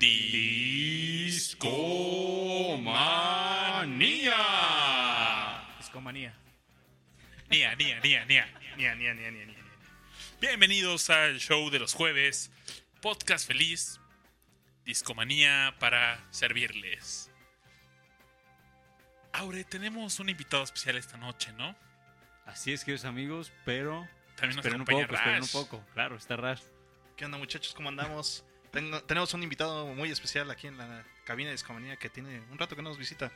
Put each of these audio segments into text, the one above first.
Discomanía. Discomanía. Nia, nia, nia, nia. Nia, nia, nia, nia, nia. Bienvenidos al show de los jueves, podcast feliz, Discomanía para servirles. Aure, tenemos un invitado especial esta noche, ¿no? Así es, queridos amigos, pero También nos esperen un acompaña poco, esperen un Rash. poco. Claro, está Rash. ¿Qué onda, muchachos? ¿Cómo andamos? Tengo- tenemos un invitado muy especial aquí en la cabina de Discomanía que tiene un rato que nos visita.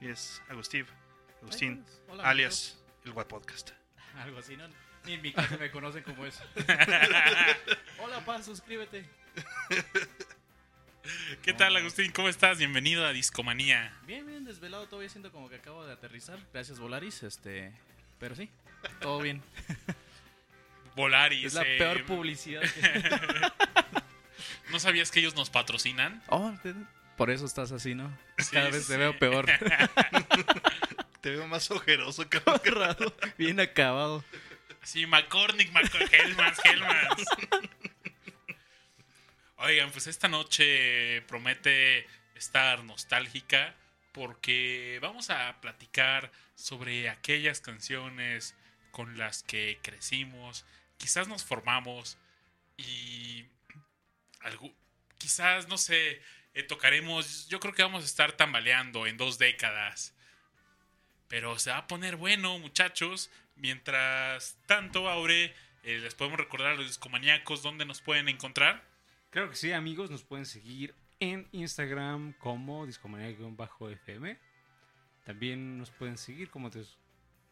Y es Agustín. Agustín, Hola, alias el What Podcast. Algo así, ¿no? Ni en mi casa me conocen como eso. Hola, Paz, suscríbete. ¿Qué tal, Agustín? ¿Cómo estás? Bienvenido a Discomanía. Bien, bien, desvelado, todavía siento como que acabo de aterrizar. Gracias, Volaris, este... Pero sí, todo bien. Volaris. Es la eh, peor publicidad que... ¿No sabías que ellos nos patrocinan? Oh, por eso estás así, ¿no? Cada sí, vez te veo peor. Te veo más ojeroso, cabrón. Raro, bien acabado. Sí, McCormick, McCormick, Hellmans, Hellmans. Oigan, pues esta noche promete estar nostálgica porque vamos a platicar sobre aquellas canciones con las que crecimos, quizás nos formamos y quizás, no sé, eh, tocaremos, yo creo que vamos a estar tambaleando en dos décadas. Pero se va a poner bueno, muchachos. Mientras tanto, Aure, eh, les podemos recordar a los discomaníacos dónde nos pueden encontrar. Claro que sí, amigos, nos pueden seguir en Instagram como discomanía-fm. También nos pueden seguir como,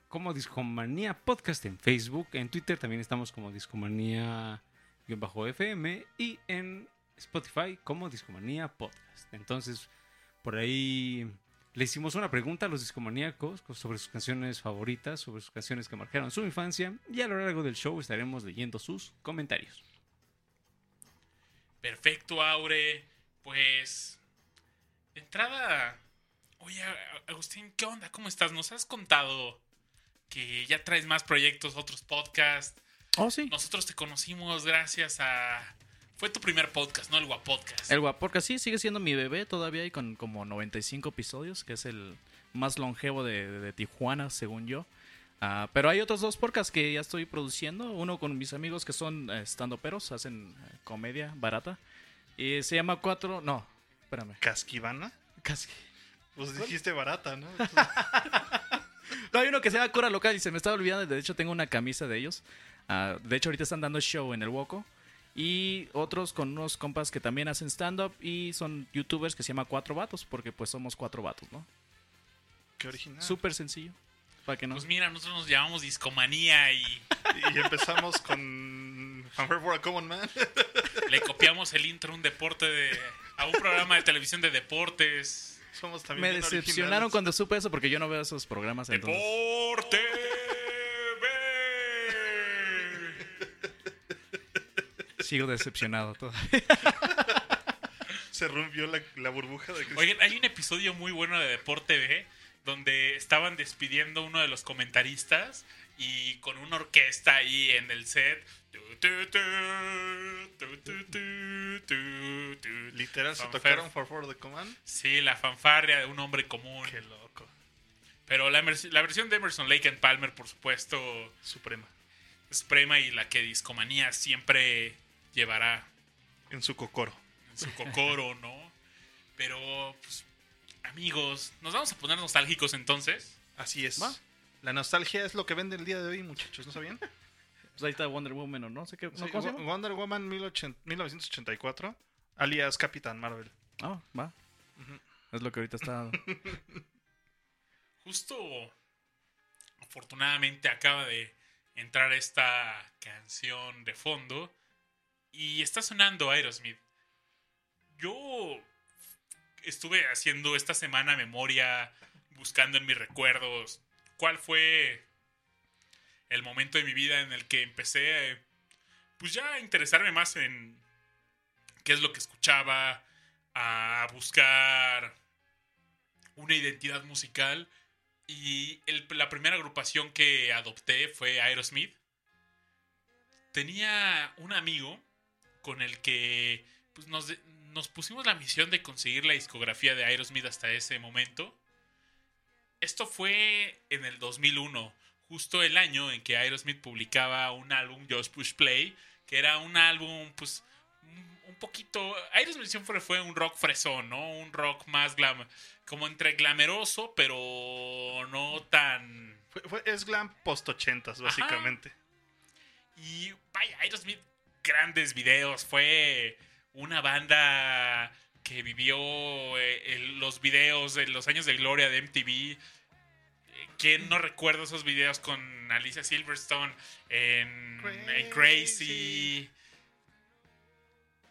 como Discomanía Podcast en Facebook. En Twitter también estamos como Discomanía-fm. Y en Spotify como Discomanía Podcast. Entonces, por ahí le hicimos una pregunta a los discomaníacos sobre sus canciones favoritas, sobre sus canciones que marcaron su infancia. Y a lo largo del show estaremos leyendo sus comentarios. Perfecto, Aure. Pues, de entrada, oye, Agustín, ¿qué onda? ¿Cómo estás? Nos has contado que ya traes más proyectos, otros podcasts. Oh, sí. Nosotros te conocimos gracias a... Fue tu primer podcast, ¿no? El Guapodcast. El Guaporca sí sigue siendo mi bebé todavía y con como 95 episodios, que es el más longevo de, de- de Tijuana, según yo. Ah, pero hay otros dos podcasts que ya estoy produciendo. Uno con mis amigos que son estando peros, hacen eh, comedia barata. Y se llama Cuatro. No, espérame. ¿Casquivana? Casi. Pues dijiste barata, ¿no? No, hay uno que se llama Cura Local y se me estaba olvidando. De hecho, tengo una camisa de ellos. Ah, de hecho, ahorita están dando show en el Woco. Y otros con unos compas que también hacen stand-up y son youtubers que se llama Cuatro Vatos, porque pues somos cuatro vatos, ¿no? Qué original. Súper sencillo. Para que no. Pues mira, nosotros nos llamamos Discomanía y Y empezamos con for a Common Man. le copiamos el intro a un deporte de... a un programa de televisión de deportes. Somos también Me decepcionaron originales. cuando supe eso porque yo no veo esos programas. Entonces. ¡Deporte! Sigo decepcionado todavía. Se rompió la, la burbuja de Oigan, hay un episodio muy bueno de Deporte B donde estaban despidiendo uno de los comentaristas y con una orquesta ahí en el set. Literal se tocaron For For the Command. Sí, la fanfarria de un hombre común. Qué loco. Pero la versión de Emerson Lake and Palmer, por supuesto, Suprema. suprema y la que Discomanía siempre llevará En su cocoro. en su cocoro, ¿no? Pero, pues, amigos, nos vamos a poner nostálgicos entonces. Así es. Va. La nostalgia es lo que vende el día de hoy, muchachos, ¿no sabían? Pues ahí está Wonder Woman o no sé qué. ¿no? Sí, ¿Cómo se Wo- llama? Wonder Woman 1800 1984, alias Capitán Marvel. Ah, va. Es lo que ahorita está. Justo, afortunadamente, acaba de entrar esta canción de fondo y está sonando Aerosmith. Yo estuve haciendo esta semana memoria, buscando en mis recuerdos cuál fue el momento de mi vida en el que empecé, pues ya a interesarme más en qué es lo que escuchaba, a buscar una identidad musical. Y el- la primera agrupación que adopté fue Aerosmith. Tenía un amigo con el que pues nos, nos pusimos la misión de conseguir la discografía de Aerosmith hasta ese momento. Esto fue en el 2001, justo el año en que Aerosmith publicaba un álbum, Just Push Play, que era un álbum, pues, un- poquito... Aerosmith siempre fue un rock fresón, ¿no? Un rock más glam... Como entre glameroso, pero no tan... Fue- fue- es glam post 80 básicamente. Y vaya, Aerosmith, grandes videos. Fue una banda que vivió eh, los videos de los años de gloria de MTV. ¿Quién no recuerda esos videos con Alicia Silverstone en, en Crazy?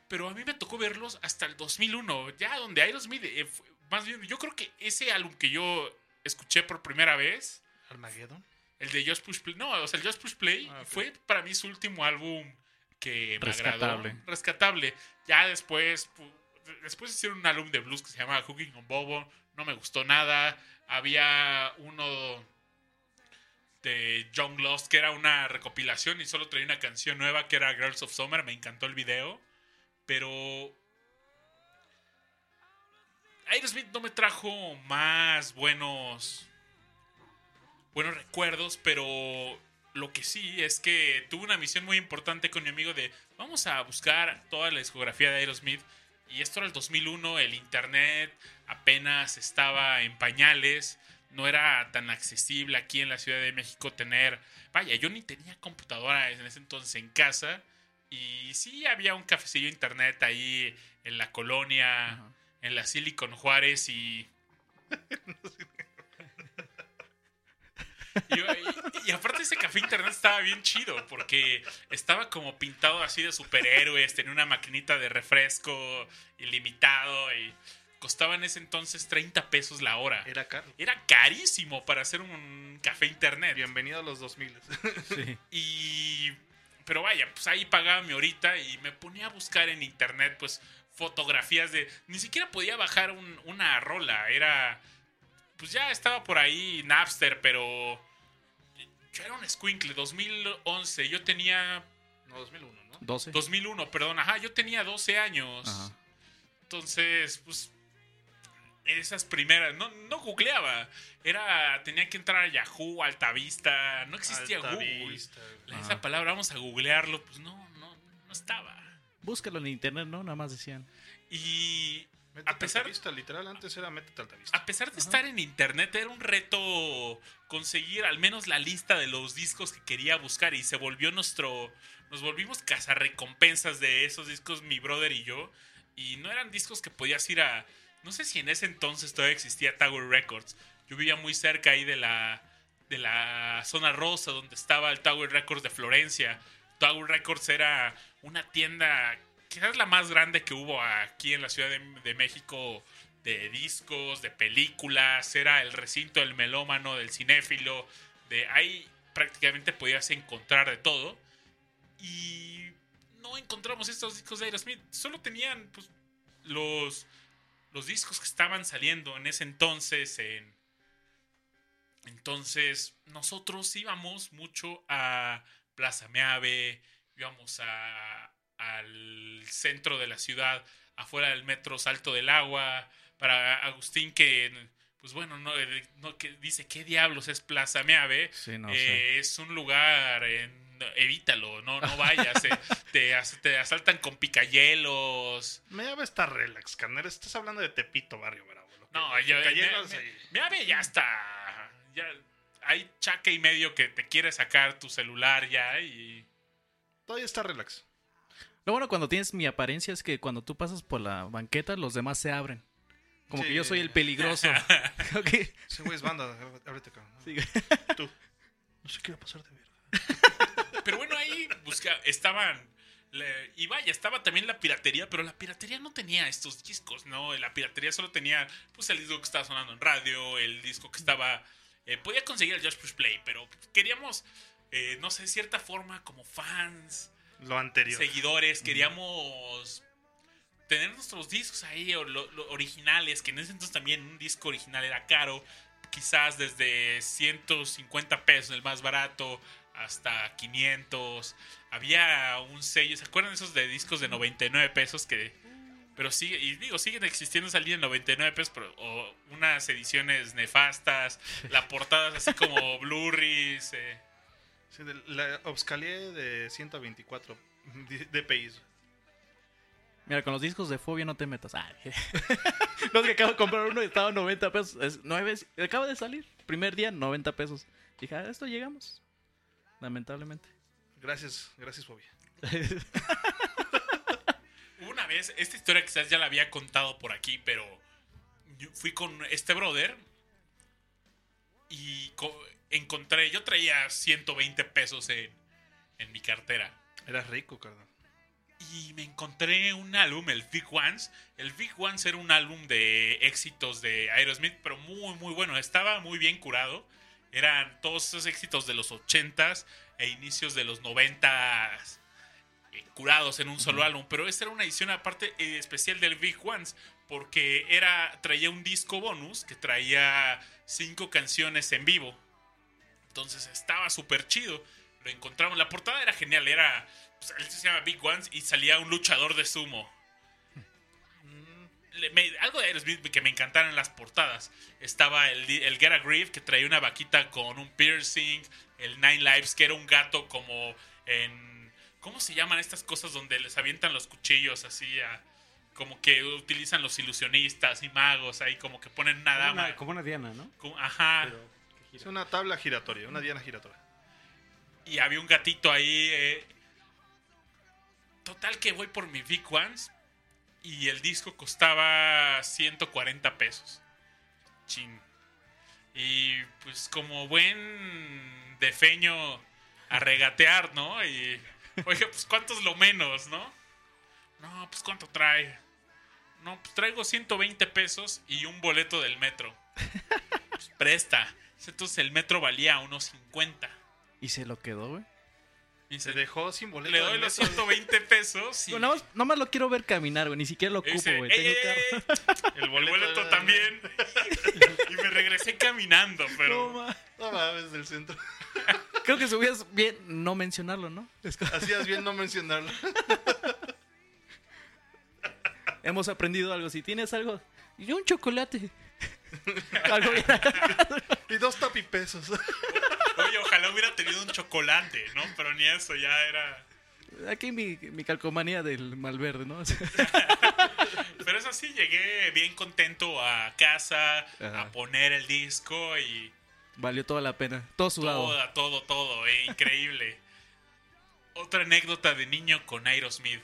Pero a mí me tocó verlos hasta el 2001, ya donde Aerosmith, eh, más bien, yo creo que ese álbum que yo escuché por primera vez, Armageddon. el de Just Push Play. No, o sea, el Just Push Play Ah, fue para mí su último álbum que me Rescatable. agradó. Rescatable. Ya después, pu- después hicieron un álbum de blues que se llama Cooking on Bobo. No me gustó nada. Había uno de John Lost que era una recopilación y solo traía una canción nueva que era Girls of Summer. Me encantó el video. Pero Aerosmith no me trajo más buenos buenos recuerdos, pero lo que sí es que tuve una misión muy importante con mi amigo de vamos a buscar toda la discografía de Aerosmith y esto era el 2001, el internet apenas estaba en pañales, no era tan accesible aquí en la Ciudad de México tener, vaya, yo ni tenía computadora en ese entonces en casa y sí había un cafecillo internet ahí en la colonia, en la Silicon Juárez y Y, y- y aparte ese café internet estaba bien chido porque estaba como pintado así de superhéroes, tenía una maquinita de refresco ilimitado y costaba en ese entonces 30 pesos la hora. Era caro. Era carísimo para hacer un café internet. Bienvenido a los 2000. Sí. Y. Pero vaya, pues ahí pagaba mi horita y me ponía a buscar en internet, pues, fotografías de. Ni siquiera podía bajar un- una rola. Era. Pues ya estaba por ahí Napster, pero. Yo era un squinkle, 2011. Yo tenía. No, 2001, ¿no? 12. 2001, perdón, ajá, yo tenía 12 años. Ajá. Entonces, pues. Esas primeras. No, no googleaba. Era. Tenía que entrar a Yahoo, Altavista. No existía Alta Google. Esa palabra, vamos a googlearlo, pues no, no, no estaba. Búscalo en internet, ¿no? Nada más decían. Y Métete a pesar- literal, antes era métete a Altavista. a pesar de estar en internet, era un reto conseguir al menos la lista de los discos que quería buscar y se volvió nuestro... Nos volvimos cazarrecompensas de esos discos, mi brother y yo. Y no eran discos que podías ir a... No sé si en ese entonces todavía existía Tower Records. Yo vivía muy cerca ahí de la, de la zona rosa donde estaba el Tower Records de Florencia. Tower Records era una tienda, quizás la más grande que hubo aquí en la Ciudad de, México de discos, de películas, era el recinto del melómano, del cinéfilo, de ahí prácticamente podías encontrar de todo. Y no encontramos estos discos de Aerosmith, solo tenían pues, los, los discos que estaban saliendo en ese entonces en... Entonces, nosotros íbamos mucho a Plaza Meave, íbamos a, al centro de la ciudad, afuera del metro Salto del Agua, para Agustín que, pues bueno, no, eh, no, que dice, ¿qué diablos es Plaza Meave? Sí, no Eh. Es un lugar, en- evítalo, no, no vayas, eh, te, as- te asaltan con picayelos. Me llama está relax, carnal. Estás hablando de Tepito, barrio bravo. No, que yo, cayeron me- ahí. me- Meave ya está, ya hay chaque y medio que te quiere sacar tu celular ya y... Todavía está relax. Lo bueno cuando tienes mi apariencia es que cuando tú pasas por la banqueta, los demás se abren. Como Sí. que yo soy el peligroso. Ok. Ese güey es banda. Ábrete, cabrón. Sí. Tú. No se quiere pasar de verga. Pero bueno, ahí busca, estaban. le- y vaya, estaba también la piratería, pero la piratería no tenía estos discos, ¿no? La piratería solo tenía, pues, el disco que estaba sonando en radio, el disco que estaba. eh, podía conseguir el Just Push Play, pero queríamos, eh, no sé, cierta forma, como fans, Lo anterior. seguidores, queríamos tener nuestros discos ahí, o lo- lo originales, que en ese entonces también un disco original era caro, quizás desde 150 pesos, el más barato, hasta 500. había un sello, ¿se acuerdan esos de discos de 99 pesos que pero sigue y digo, siguen existiendo salida en 99 pesos, pero o unas ediciones nefastas, la portada es así como blurries, eh, Sí, de la Obscalier de 124 d- DPI. Mira, con los discos de Fobia no te metas. Ah, no, es que acabo de comprar uno y estaba a 90 pesos. Es nueve, acaba de salir. Primer día, 90 pesos. Dije, a esto llegamos. Lamentablemente. Gracias, gracias, Fobia. Una vez, esta historia quizás ya la había contado por aquí, pero yo fui con este brother y encontré, yo traía 120 pesos en, en mi cartera. Eras rico, carnal. Y me encontré un álbum, el Big Ones. El Big Ones era un álbum de éxitos de Aerosmith, pero muy, muy bueno. Estaba muy bien curado. Eran todos esos éxitos de los 80s e inicios de los 90s eh, curados en un solo álbum. Pero esta era una edición aparte eh, especial del Big Ones, porque era, traía un disco bonus que traía cinco canciones en vivo. Entonces estaba súper chido. Lo encontramos. La portada era genial. Era. pues, él se llama Big Ones y salía un luchador de sumo. Me- algo de Aerosmith que me encantaron las portadas. Estaba el, el Get a Grief que traía una vaquita con un piercing. El Nine Lives que era un gato como en. ¿Cómo se llaman estas cosas donde les avientan los cuchillos así a- Como que utilizan los ilusionistas y magos ahí, como que ponen una Como dama. una, como una diana, ¿no? como- ajá. Pero Es una tabla giratoria, una diana giratoria. Y había un gatito ahí. eh. Total que voy por mi Big Ones. Y el disco costaba 140 pesos. Chin. Y pues como buen defeño a regatear, ¿no? Y oye, pues cuánto es lo menos, ¿no? No, pues cuánto trae. No, pues traigo 120 pesos y un boleto del metro. Pues presta. Entonces el metro valía unos 50. Y se lo quedó, güey. Y Se se dejó sin boleto. le doy los metro. 120 pesos y Nada más, nada más lo quiero ver caminar, güey. Ni siquiera lo ocupo, güey. El boleto, el boleto también. y me regresé caminando, No, pero ma. No mames, del centro. Creo que subías bien no mencionarlo, ¿no? Hacías bien no mencionarlo. Hemos aprendido algo. Si tienes algo, y un chocolate. Algo bien. Y dos tapipesos. oye, ojalá hubiera tenido un chocolate, ¿no? Pero ni eso ya era Aquí mi, mi calcomanía del Malverde, ¿no? Pero es así, llegué bien contento a casa Ajá. a poner el disco y Valió toda la pena. Todo sudado. todo, todo, todo, eh, increíble. Otra anécdota de niño con Aerosmith.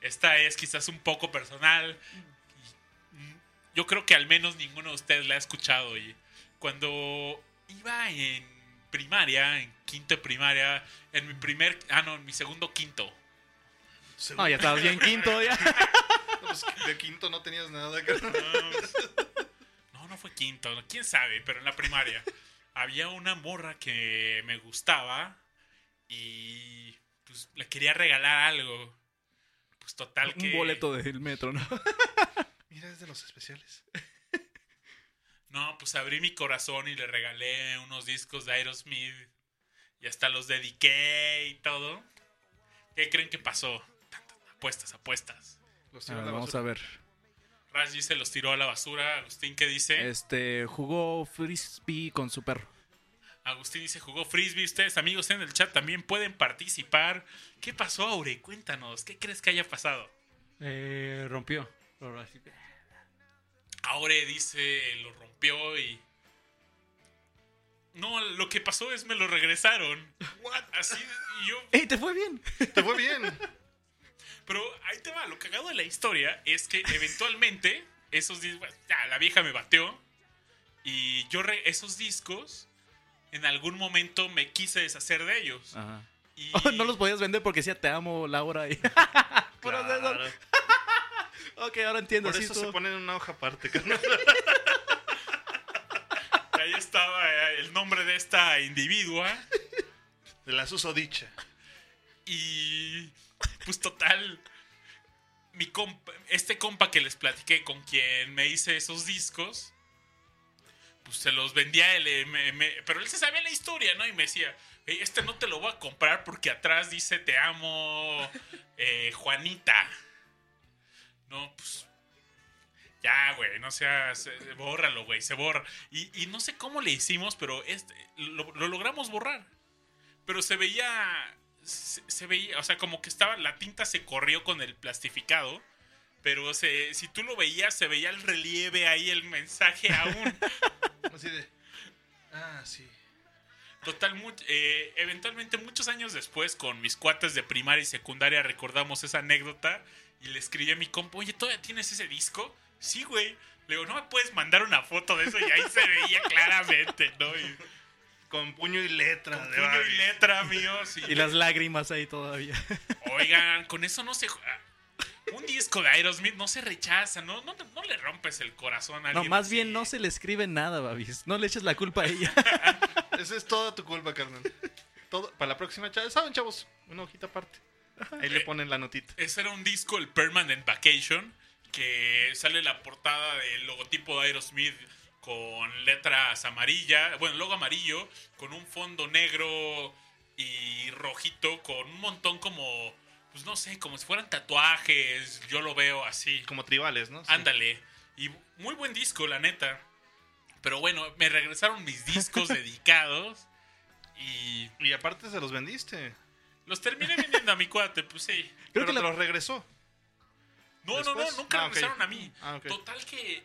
Esta es quizás un poco personal. Yo creo que al menos ninguno de ustedes la ha escuchado. Y cuando iba en primaria, en quinto de primaria, en mi primer, ah no, en mi segundo quinto. No, ya estabas bien quinto, ya. Pues, de quinto no tenías nada. carnal. No, no fue quinto, quién sabe, pero en la primaria había una morra que me gustaba y pues le quería regalar algo. Pues total que Un boleto del metro, ¿no? Mira, es de los especiales. No, pues abrí mi corazón y le regalé unos discos de Aerosmith y hasta los dediqué y todo. ¿Qué creen que pasó? Apuestas, apuestas. Los A tiró a ver, la vamos a ver. Rashi se los tiró a la basura. Agustín, ¿qué dice? Este, jugó frisbee con su perro. Agustín dice, jugó frisbee. Ustedes, amigos, en el chat también pueden participar. ¿Qué pasó, Aure? Cuéntanos, ¿qué crees que haya pasado? Eh, rompió. Aure dice, lo rompió y... No, lo que pasó es me lo regresaron. Así, y yo... ¡Ey, te fue bien! Te fue bien. Pero ahí te va, lo cagado de la historia es que eventualmente esos discos, ya, la vieja me bateó y yo re- esos discos en algún momento me quise deshacer de ellos. Ajá. Y no los podías vender porque decía te amo, Laura. Y... Pero de eso- Claro. Ok, ahora entiendo. Por eso se ponen en una hoja aparte. carnal. ahí estaba eh, el nombre de esta individua De la susodicha. y pues total mi compa- este compa que les platiqué con quien me hice esos discos pues se los vendía él, eh, me- me- pero él se sabía la historia, ¿no? Y me decía, "Ey, este no te lo voy a comprar porque atrás dice te amo, eh, Juanita. No, pues ya, güey, no seas, eh, bórralo, güey, se borra. Y, y no sé cómo le hicimos, pero este, lo, lo logramos borrar. Pero se veía, se, se veía, o sea, como que estaba, la tinta se corrió con el plastificado. Pero se, si tú lo veías, se veía el relieve ahí, el mensaje aún. Así de. Ah, sí. Total, mu- eh, eventualmente muchos años después, con mis cuates de primaria y secundaria, recordamos esa anécdota y le escribí a mi compa, oye, ¿todavía tienes ese disco? Sí, güey. Le digo, ¿no me puedes mandar una foto de eso? Y ahí se veía claramente, ¿no? Y, Con puño y letra. con de puño y letra, amigos. Y las lágrimas ahí todavía. Oigan, con eso no se... Un disco de Aerosmith no se rechaza, ¿no? No, no le rompes el corazón a No, alguien más así. bien no se le escribe nada, Babis. No le eches la culpa a ella. Esa es toda tu culpa, carnal. Todo, para la próxima, chavos. ¿Saben, chavos? Una hojita aparte. Ahí le ponen la notita. Ese era un disco, el Permanent Vacation, que sale la portada del logotipo de Aerosmith con letras amarillas, bueno, logo amarillo, con un fondo negro y rojito, con un montón como, pues no sé, como si fueran tatuajes, yo lo veo así. Como tribales, ¿no? Sí. Ándale. Y muy buen disco, la neta. Pero bueno, me regresaron mis discos dedicados y Y aparte se los vendiste. Los terminé vendiendo a mi cuate, pues sí. Pero que te la- los regresó. No, no, ¿Después? no, nunca Ah, regresaron a mí. Ah. Total que,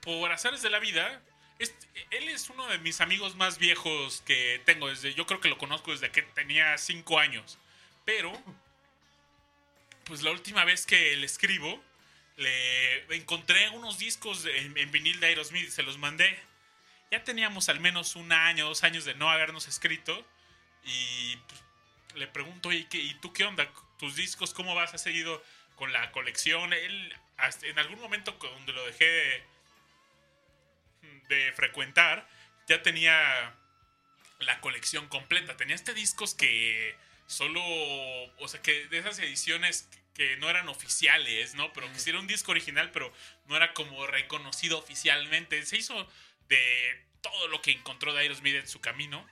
por azares de la vida, este- él es uno de mis amigos más viejos que tengo. Desde, yo creo que lo conozco desde que tenía cinco años. Pero, pues la última vez que le escribo, le encontré unos discos en, en vinil de Aerosmith y se los mandé. Ya teníamos al menos un año, dos años de no habernos escrito. Y pues, le pregunto, oye, ¿qué- ¿y tú qué onda? ¿Tus discos cómo vas? ¿Has seguido con la colección? Él, hasta en algún momento donde lo dejé de, de frecuentar, ya tenía la colección completa. Tenía este discos que solo, o sea, que de esas ediciones que no eran oficiales, ¿no? Pero que sí era un disco original, pero no era como reconocido oficialmente. Se hizo de todo lo que encontró de Aerosmith en su camino.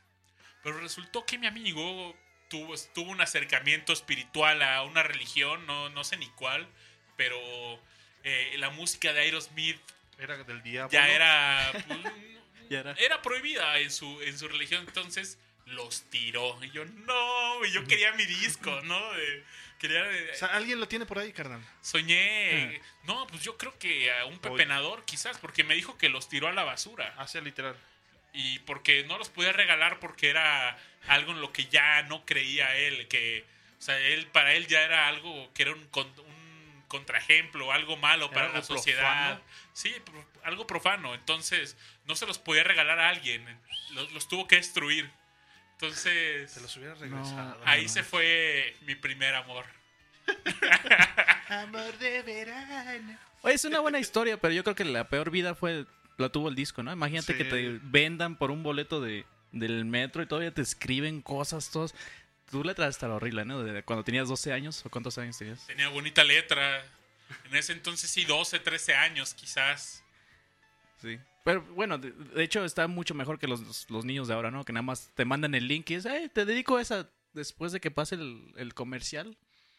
Pero resultó que mi amigo tuvo, tuvo un acercamiento espiritual a una religión, no, no sé ni cuál, pero eh, la música de Aerosmith Era del diablo. ya era, pues, Ya era. era prohibida en su, en su religión, entonces los tiró. Y yo, no, yo quería mi disco, ¿no? De- quería, O sea, alguien lo tiene por ahí, carnal. soñé, no, pues yo creo que a un pepenador quizás, porque me dijo que los tiró a la basura. Hacia literal. Y porque no los podía regalar porque era algo en lo que ya no creía él, que, o sea, él, para él ya era algo que era un, con- un contraejemplo, algo malo para algo la sociedad. profano. Sí, pro- algo profano. Entonces, no se los podía regalar a alguien, los, los tuvo que destruir. Entonces, Se los hubiera regresado. ahí se fue mi primer amor. Amor de verano. Oye, es una buena historia, pero yo creo que la peor vida fue la tuvo el disco, ¿no? Imagínate Sí. que te vendan por un boleto de, del metro y todavía te escriben cosas, todos. Tú le traes hasta la horrible, ¿no? De cuando tenías 12 años o cuántos años tenías. Tenía bonita letra. En ese entonces sí, 12, 13 años quizás. Sí. Pero bueno, de, de hecho está mucho mejor que los, los niños de ahora, ¿no? Que nada más te mandan el link y es, "Ay, te dedico esa después de que pase el, el comercial.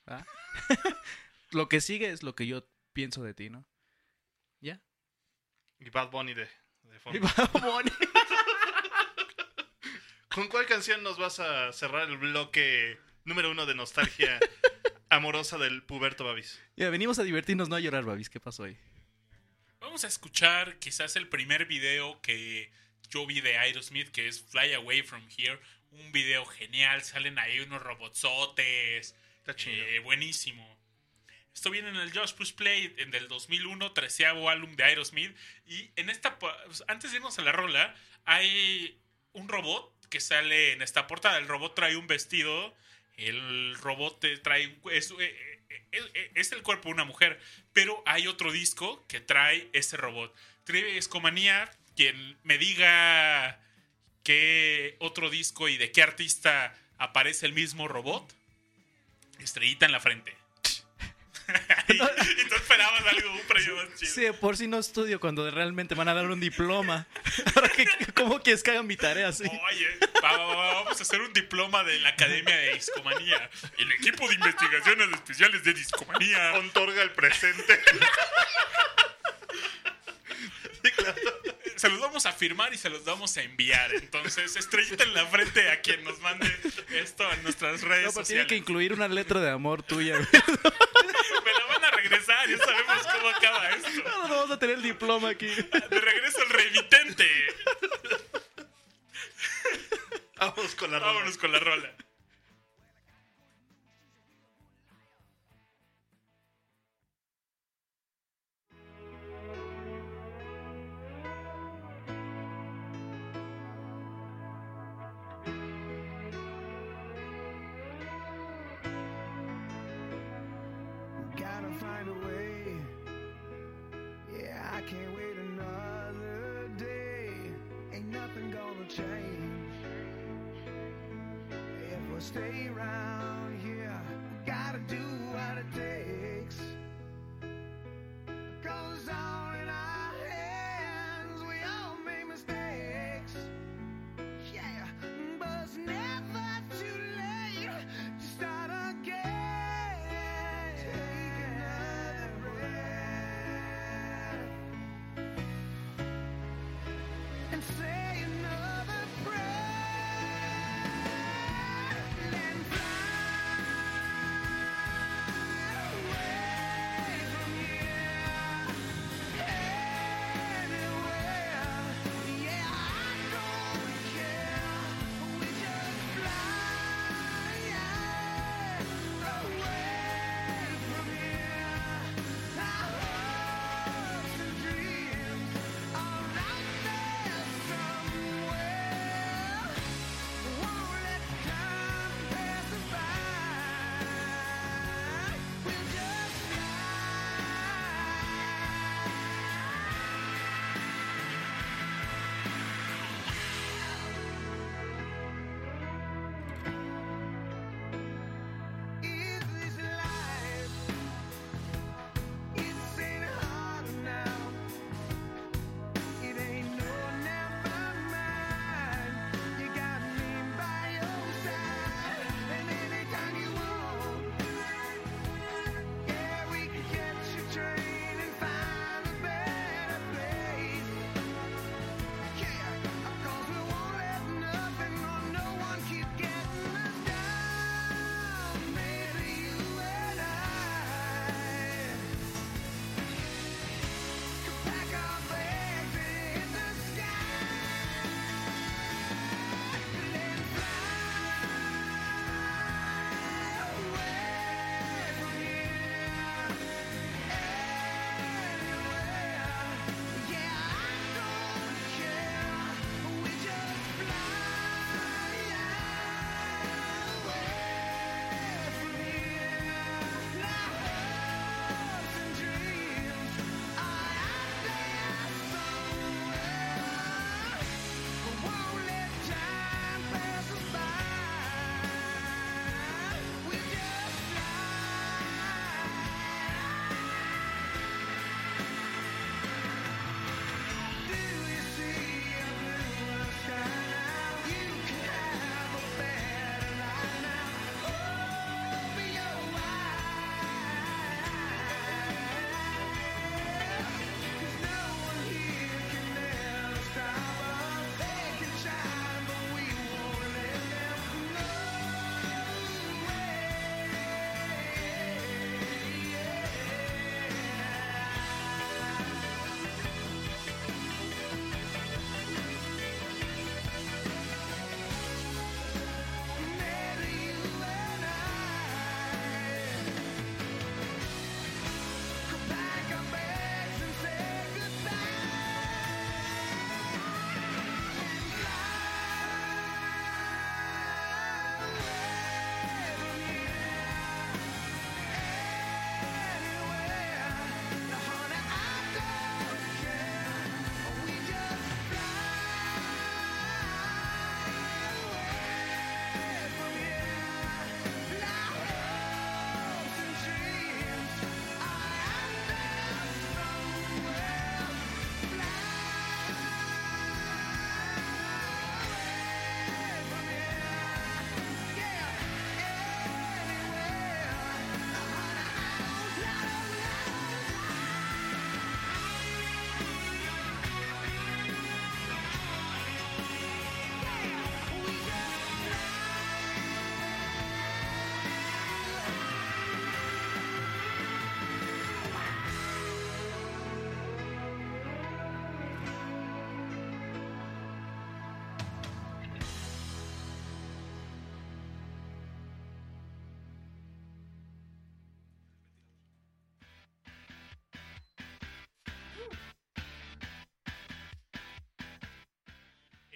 ¿Ah? lo que sigue es lo que yo pienso de ti, ¿no? ¿Ya? Y Bad Bunny de, de fondo. Y Bad Bunny. ¿Con cuál canción nos vas a cerrar el bloque número uno de nostalgia amorosa del puberto Babis? Ya, venimos a divertirnos, no a llorar, Babis. ¿Qué pasó ahí? Vamos a escuchar quizás el primer video que yo vi de Aerosmith, que es Fly Away From Here. Un video genial, salen ahí unos robotsotes. Está chido. eh, buenísimo. Esto viene en el Just Push Play en del 2001, treceavo álbum de Aerosmith. Y en esta, pues, antes de irnos a la rola, hay un robot que sale en esta portada. El robot trae un vestido. El robot trae eh, eh, eh, es el cuerpo de una mujer. Pero hay otro disco que trae ese robot. Escomanía, quien me diga qué otro disco y de qué artista aparece el mismo robot. Estrellita en la frente. Y, y tú esperabas algo, un premio más chido. Sí, de por si no estudio cuando realmente van a dar un diploma. Ahora que, ¿Cómo quieres que hagan mi tarea así? Oye, va, va, va, vamos a hacer un diploma de la Academia de Discomanía. El equipo de investigaciones especiales de Discomanía. Otorga el presente. Sí, claro. Se los vamos a firmar y se los vamos a enviar. Entonces, estrellita en la frente a quien nos mande esto en nuestras redes No, pero tiene sociales. que incluir una letra de amor tuya. Me la van a regresar, ya sabemos cómo acaba esto. No, no vamos a tener el diploma aquí. De regreso el remitente. Vamos con la ronda. Vámonos con la rola. Stay around here, gotta do what it takes.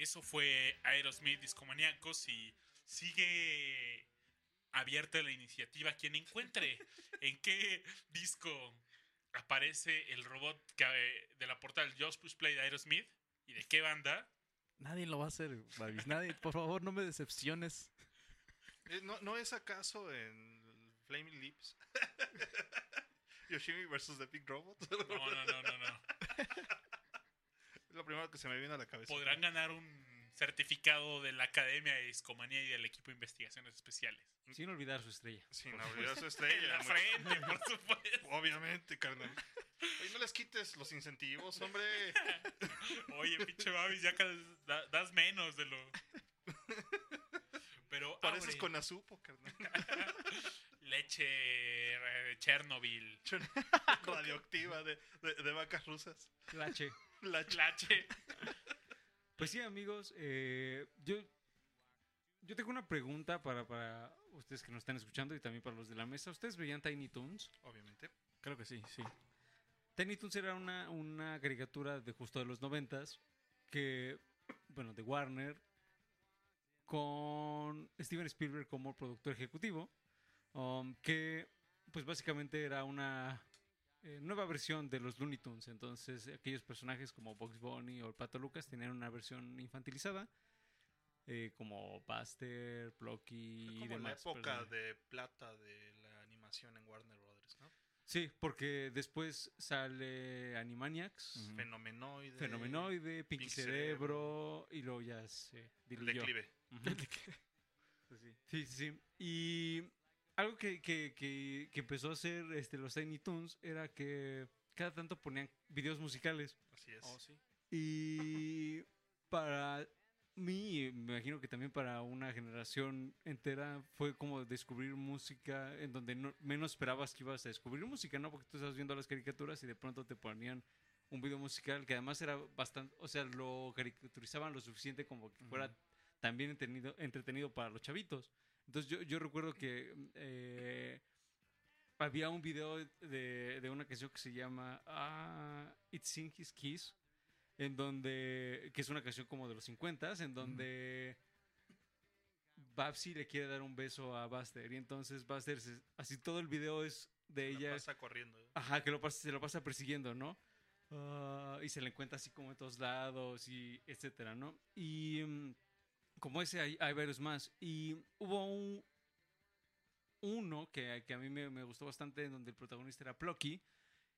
Eso fue Aerosmith Discomaníacos y sigue abierta la iniciativa. Quien encuentre en qué disco aparece el robot que, eh, de la portada del Just Push Play de Aerosmith y de qué banda, Nadie lo va a hacer, Babis. Nadie, por favor, no me decepciones. Eh, ¿No, ¿No es acaso en Flaming Lips? Yoshimi versus The Big Robot. no, no, no, no, no. Lo primero que se me viene a la cabeza. Podrán ganar un certificado de la Academia de Discomanía y del equipo de investigaciones especiales. Sin olvidar su estrella. Sin olvidar su En estrella. frente, por supuesto. Obviamente, carnal. Oye, no les quites los incentivos, hombre. Oye, pinche Babis, ya cada- da- das menos de lo. Pero Pareces abre con Azupo, carnal. leche eh, de Chernobyl. Radioactiva de, de, de vacas rusas. Lache. La Lache. Pues sí, amigos, eh, yo, yo tengo una pregunta para, para ustedes que nos están escuchando y también para los de la mesa. ¿Ustedes veían Tiny Toons? Obviamente. Creo que sí, sí. Tiny Toons era una, una caricatura de justo de los noventas que, bueno, de Warner, con Steven Spielberg como productor ejecutivo, um, que pues básicamente era una eh, nueva versión de los Looney Tunes. Entonces aquellos personajes como Bugs Bunny o el Pato Lucas tenían una versión infantilizada, eh, como Buster, Plucky y como la demás. época perdón. de plata de la animación en Warner Brothers, ¿no? Sí, porque después sale Animaniacs. Ujú. Fenomenoide. Fenomenoide, Pinky Pink Cerebro, y luego ya se El diluyó. declive. Ujú. Pues sí. sí, sí, sí. Y algo que, que, que, que empezó a hacer este, los Tiny Toons era que cada tanto ponían videos musicales. Así es. Oh, sí. Y para mí, y me imagino que también para una generación entera, fue como descubrir música en donde no- menos esperabas que ibas a descubrir música, ¿no? Porque tú estabas viendo las caricaturas y de pronto te ponían un video musical que además era bastante, o sea, lo caricaturizaban lo suficiente como que fuera también entretenido, entretenido para los chavitos. Entonces yo, yo recuerdo que eh, había un video de, de una canción que se llama ah, It's in His Kiss, en donde, que es una canción como de los 50 en donde Babsy le quiere dar un beso a Buster y entonces Buster, se- así todo el video es de La ella, pasa corriendo. ¿eh? ajá, que lo pasa, se lo pasa persiguiendo, ¿no? Ah, y se le encuentra así como de todos lados y etcétera, ¿no? Y mm, como ese hay, hay varios más. Y hubo un uno que, que a mí me, me gustó bastante, en donde el protagonista era Plucky.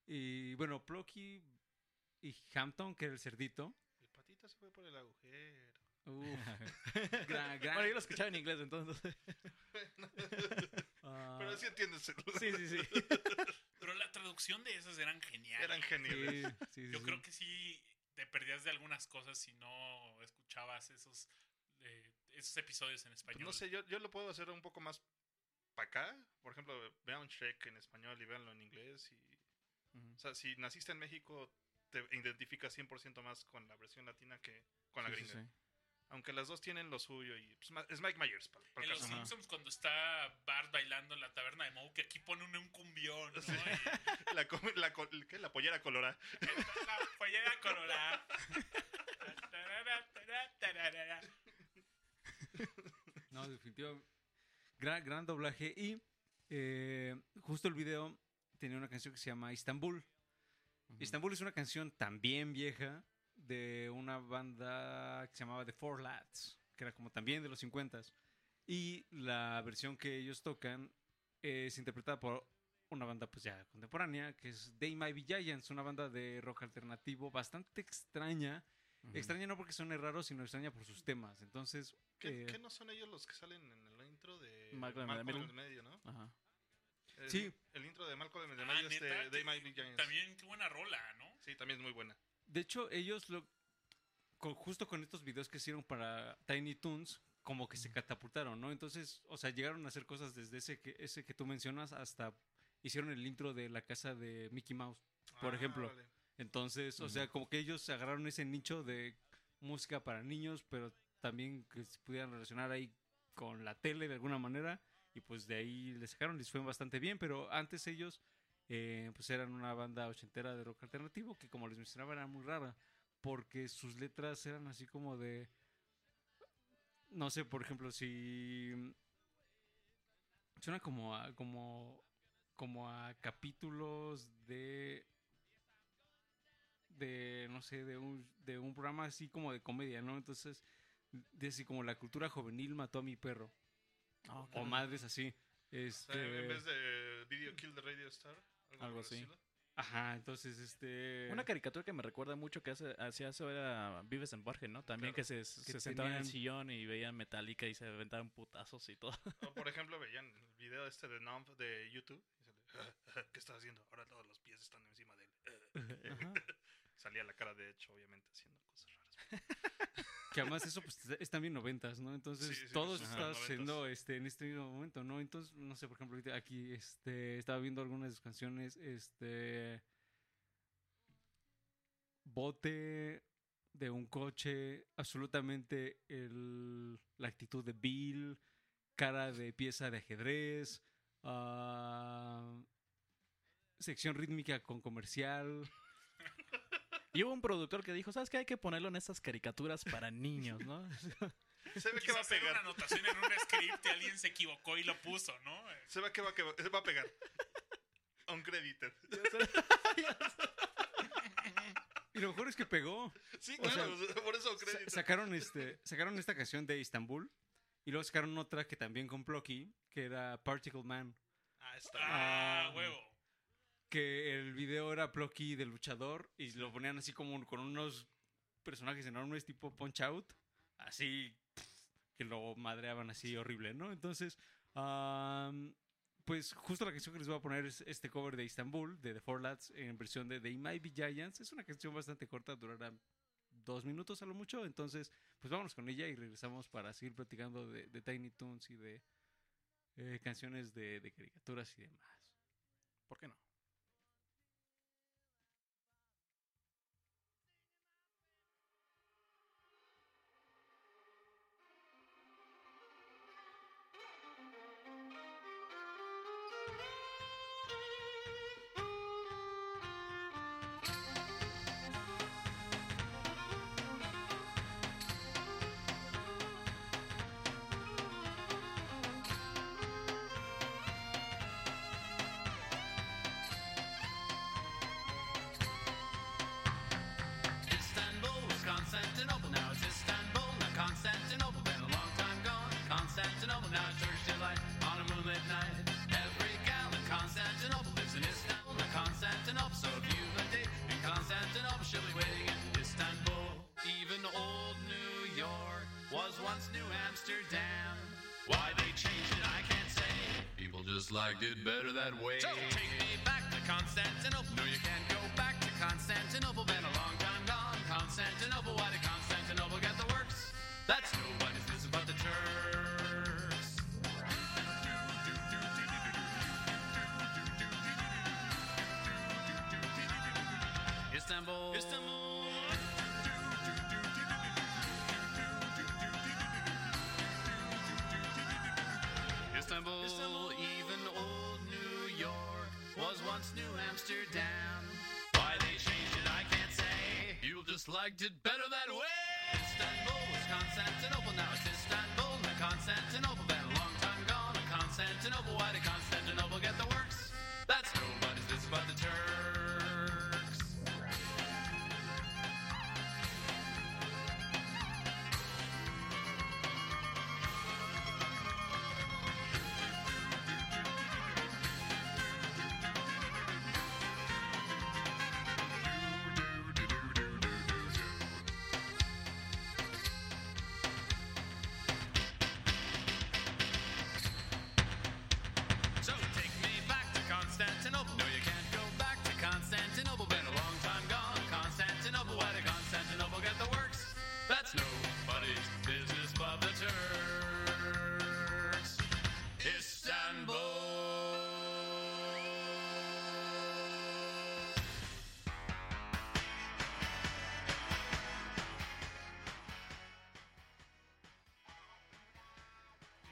Y bueno, Plucky y Hampton, que era el cerdito. El patito se fue por el agujero. Uf, gran, gran- Bueno, yo lo escuchaba en inglés, entonces. ah, Pero sí entiendes. sí, sí, sí. Pero la traducción de esas eran geniales. Eran sí, geniales. sí, sí, Yo sí. creo que sí te perdías de algunas cosas si no escuchabas esos, eh, esos episodios en Pues español. no sé, yo, yo lo puedo hacer un poco más para acá. Por ejemplo, vean Shrek en español y véanlo en inglés. Y, o sea, si naciste en México, te identificas 100% más con la versión latina que con la Sí, gringa. sí. Aunque las dos tienen lo suyo. y pues, Es Mike Myers. Para, para En Los. Simpsons, cuando está Bart bailando en la taberna de Moe, que aquí pone un, un cumbión, ¿no? Sí. Y La, la, ¿qué? la pollera colorada. la pollera colorada. No, definitivamente. Gran, gran doblaje. Y eh, justo el video tenía una canción que se llama Istanbul. Istanbul es una canción también vieja de una banda que se llamaba The Four Lads, que era como también de los 50 Y la versión que ellos tocan es interpretada por una banda pues ya contemporánea, que es They Might Be Giants, una banda de rock alternativo bastante extraña. Extraña no porque suene raro, sino extraña por sus temas. Entonces, ¿Qué, eh, qué no son ellos los que salen en el intro de Malcolm el medio, no? Ajá. El- Sí. El intro de Malcolm en el Ah, medio es ¿neta? de They Might Be Giants. También, qué buena rola, ¿no? Sí, también es muy buena. De hecho, ellos lo. con- justo con estos videos que hicieron para Tiny Toons, como que se catapultaron, ¿no? Entonces, o sea, llegaron a hacer cosas desde ese que, ese que tú mencionas hasta hicieron el intro de la casa de Mickey Mouse, por Ah, ejemplo. Entonces, o sea, como que ellos agarraron ese nicho de música para niños, pero también que se pudieran relacionar ahí con la tele de alguna manera. Y pues de ahí les sacaron, les fue bastante bien, pero antes ellos eh, pues eran una banda ochentera de rock alternativo que como les mencionaba era muy rara, porque sus letras eran así como de, no sé, por ejemplo, si suena como a como como a capítulos de de no sé, de un de un programa así como de comedia, ¿no? Entonces, de así como la cultura juvenil mató a mi perro o madres así. O sea, Este, en vez de Video Kill the Radio Star. Algo el así. Ajá, entonces este Una caricatura que me recuerda mucho que hace, hacía eso era Vives en Borgen, ¿no? También Claro. que se, se sentaban en el tenían- sillón y veían Metallica y se aventaban putazos y todo. O por ejemplo, veían el video este de Numb de YouTube. y sale, ¿Qué estás haciendo? Ahora todos los pies están encima de él. Ajá. Salía la cara de hecho, obviamente, haciendo cosas raras. Que además eso pues es también noventas, ¿no? Entonces Sí, sí, todo pues, está sucediendo este, en este mismo momento, ¿no? Entonces, no sé, por ejemplo, ahorita aquí este, estaba viendo algunas de sus canciones, este... Bote de un coche, absolutamente el, la actitud de Bill, cara de pieza de ajedrez, ah, sección rítmica con comercial. Y hubo un productor que dijo, ¿sabes qué? Hay que ponerlo en estas caricaturas para niños, ¿no? Se ve que va a una pegar. anotación en un script y alguien se equivocó y lo puso, ¿no? Se ve que va, que va, va a pegar. Uncredited. Y lo mejor es que pegó. Sí, O claro, por eso crédito. sacaron este sacaron esta canción de Istanbul y luego sacaron otra que también con Plucky que era Particle Man Ah, está. Ah, Ah. huevo. Que el video era Plucky de luchador y lo ponían así como con unos personajes enormes tipo Punch Out así que lo madreaban así horrible no entonces am, pues justo la canción que les voy a poner es este cover de Istanbul de The Four Lads en versión de They Might Be Giants. Es una canción bastante corta durará dos minutos a lo mucho. Entonces pues vámonos con ella y regresamos para seguir platicando de, de Tiny Toons y de eh, canciones de, de caricaturas y demás. ¿Por qué no? Liked it better that way. So take me back to Constantinople. No, you can't go back to Constantinople. Been a long time gone. Constantinople. Liked it better that way. Istanbul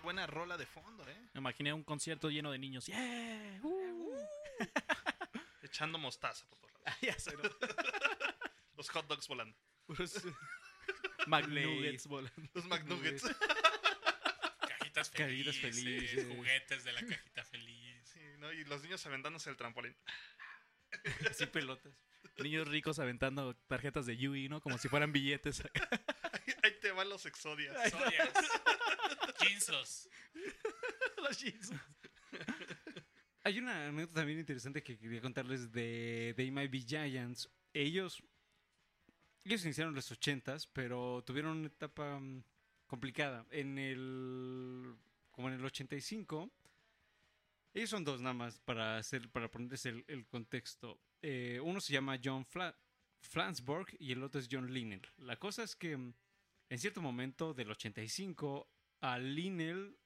Buena rola de fondo, ¿eh? Me imaginé un concierto lleno de niños. ¡Yeah! ¡Uh! Echando mostaza por todos lados. ya sé, ¿no? Los hot dogs volando. Puros McNuggets volando. Los McNuggets. Caritas felices, felices. juguetes de la cajita feliz. Sí, ¿no? Y los niños aventándose el trampolín. Así pelotas. Niños ricos aventando tarjetas de Yui, ¿no? Como si fueran billetes. Ahí te van los exodias. Sorias. Jinsos. Los jeans. Hay una anécdota también interesante que quería contarles de They Might Be Giants. Ellos, ellos iniciaron en los 80s, pero tuvieron una etapa mm, complicada. En el, como en el 85, ellos son dos nada más para hacer, para ponerles el, el contexto. Eh, uno se llama John Fla- Flansburgh y el otro es John Linnell. La cosa es que mm, en cierto momento del 85 a Linnell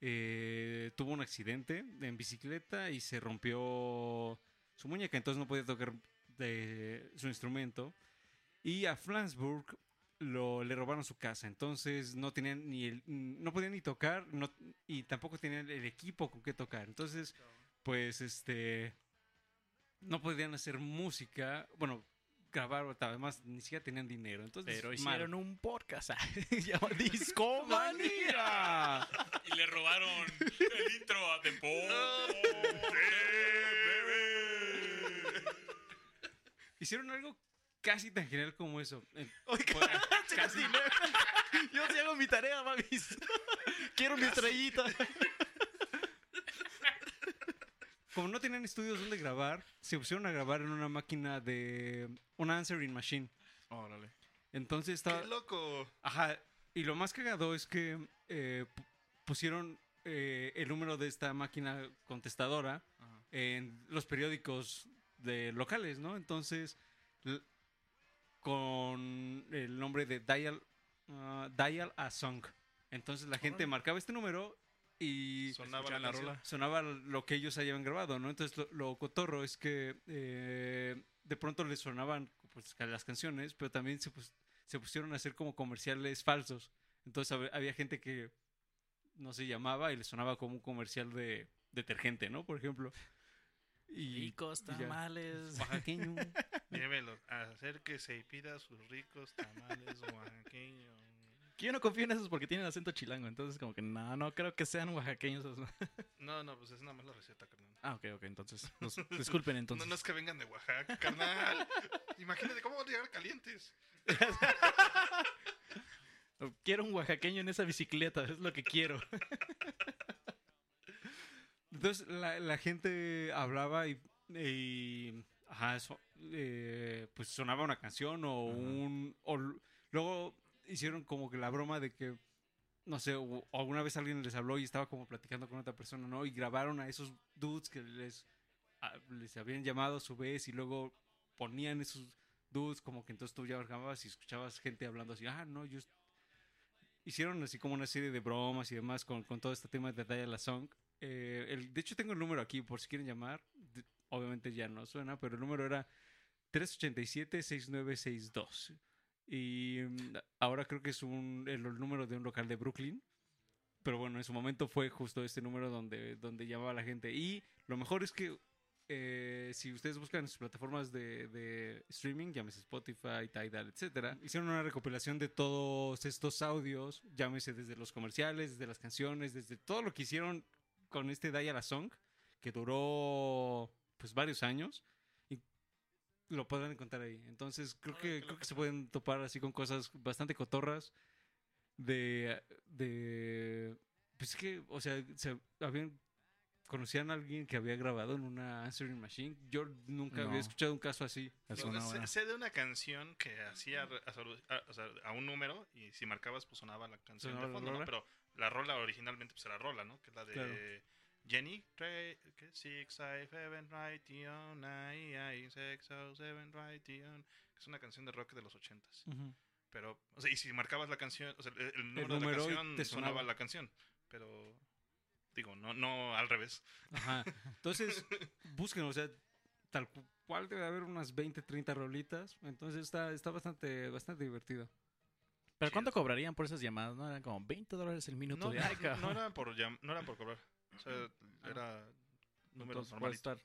eh, tuvo un accidente en bicicleta y se rompió su muñeca, entonces no podía tocar de su instrumento. Y a Flansburg lo, le robaron su casa, entonces no tenían ni el, no podían ni tocar y tampoco tenían el equipo con que tocar. Entonces, pues este no podían hacer música, bueno, grabar, además ni siquiera tenían dinero. Entonces, Pero mal. hicieron un podcast. Llamado Discomanía. Y le robaron el intro a The Hicieron algo casi tan genial como eso. Eh, Casi. Yo sí hago mi tarea, mamis. Quiero mi estrellita. Como no tenían estudios donde grabar, se pusieron a grabar en una máquina de una answering machine. Órale. Entonces estaba. ¡Qué loco! Ajá. Y lo más cagado es que eh, pu- pusieron eh, el número de esta máquina contestadora en los periódicos de locales, ¿no? Entonces, con el nombre de Dial, ah, Dial a Song. Entonces la gente marcaba este número y Sonaba la, rola. sonaba lo que ellos habían grabado, ¿no? Entonces lo, lo cotorro es que eh, de pronto les sonaban pues, las canciones, pero también se, pus- se pusieron a hacer como comerciales falsos. Entonces hab- había gente que no se llamaba y le sonaba como un comercial de detergente, ¿no? Por ejemplo. Y, Ricos tamales. Oaxaqueño. Llévelo, acérquese y pida sus ricos tamales oaxaqueños. Que Yo no confío en esos porque tienen acento chilango. Entonces, como que no, no creo que sean oaxaqueños. esos. No, no, pues es nada más la receta, carnal. Ah, ok, ok. Entonces, nos- disculpen entonces. No, no es que vengan de Oaxaca, carnal. Imagínate cómo van a llegar calientes. Quiero un oaxaqueño en esa bicicleta. Es lo que quiero. Entonces la, la gente hablaba y, y, ajá, eso, eh, pues sonaba una canción o un... O, luego hicieron como que la broma de que, no sé, alguna vez alguien les habló y estaba como platicando con otra persona, ¿no? Y grabaron a esos dudes que les, a- les habían llamado a su vez y luego ponían esos dudes como que entonces tú ya grababas y escuchabas gente hablando así, ah, no, yo... est-". Hicieron así como una serie de bromas y demás con, con todo este tema de Dial a Song. Eh, el, de hecho, tengo el número aquí por si quieren llamar. Obviamente ya no suena, pero el número era 387-6962. Y mm, ahora creo que es un, el, el número de un local de Brooklyn. Pero bueno, en su momento fue justo este número donde, donde llamaba la gente. Y lo mejor es que eh, si ustedes buscan sus plataformas de, de streaming, llámese Spotify, Tidal, etcétera, hicieron una recopilación de todos estos audios, llámese desde los comerciales, desde las canciones, desde todo lo que hicieron con este Dial a Song, que duró pues varios años. Lo podrán encontrar ahí. Entonces creo que, creo que se pueden topar así con cosas bastante cotorras de... de pues es que, o sea, se habían conocían a alguien que había grabado en una answering machine. Yo nunca No. había escuchado un caso así. Es una sé, de una canción que hacía a, un número y si marcabas pues sonaba la canción Sonaba de fondo, ¿no? Pero la rola originalmente pues era rola, ¿no? Que es la de Claro. Jenny, tre- ¿qué? Six, five, seven, right, on, nine, nine, six, oh, seven, right, on. Que es una canción de rock de los ochentas. Pero, o sea, y si marcabas la canción, o sea, el, el número, de la canción te sonaba. sonaba. la canción. Pero, digo, no, no al revés. Ajá. Entonces, busquen, o sea, tal cu- cual debe haber unas 20, 30 rolitas. Entonces está, está bastante, bastante divertido. ¿Pero cuánto cobrarían por esas llamadas? ¿No? Eran como 20 dólares el minuto. No, de, no, no, cabrón. no era por no era por cobrar. O sea, era números normalitos.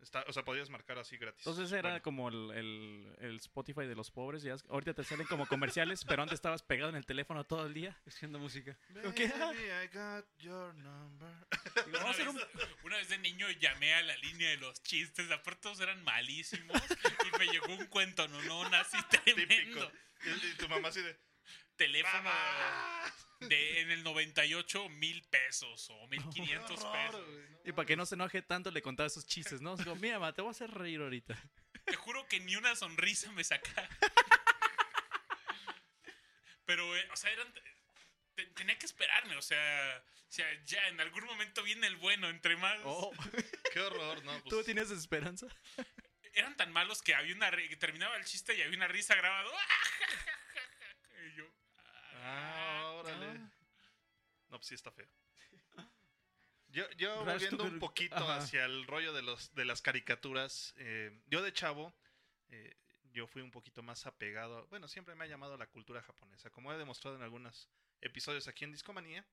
Está, o sea, podías marcar así gratis. Entonces era Bueno, como el, el- el Spotify de los pobres. Ya ahorita te salen como comerciales, pero antes estabas pegado en el teléfono todo el día. Haciendo música. Baby, I got your number. Digo, vamos a hacer un- Una vez de niño llamé a la línea de los chistes, aparte todos eran malísimos y me llegó un cuento, no, no, así Típico. tremendo. Y, y tu mamá así de... Teléfono de en el 98 mil pesos o 1500 pesos. Y para que no se enoje tanto, le contaba esos chistes, ¿no? Digo, mira, ma, te voy a hacer reír ahorita. Te juro que ni una sonrisa me sacaba. Pero, eh, o sea, eran. te- tenía que esperarme, o sea, o sea, ya en algún momento viene el bueno, entre más. Oh, Qué horror, ¿no? Pues, ¿Tú tienes esperanza? Eran tan malos que había una terminaba el chiste y había una risa grabada. Yo, Ah, órale. No, pues sí está feo. Yo, yo volviendo un poquito ajá. hacia el rollo de los de las caricaturas, eh, yo de chavo, eh, yo fui un poquito más apegado, bueno, siempre me ha llamado la cultura japonesa, como he demostrado en algunos episodios aquí en Discomanía,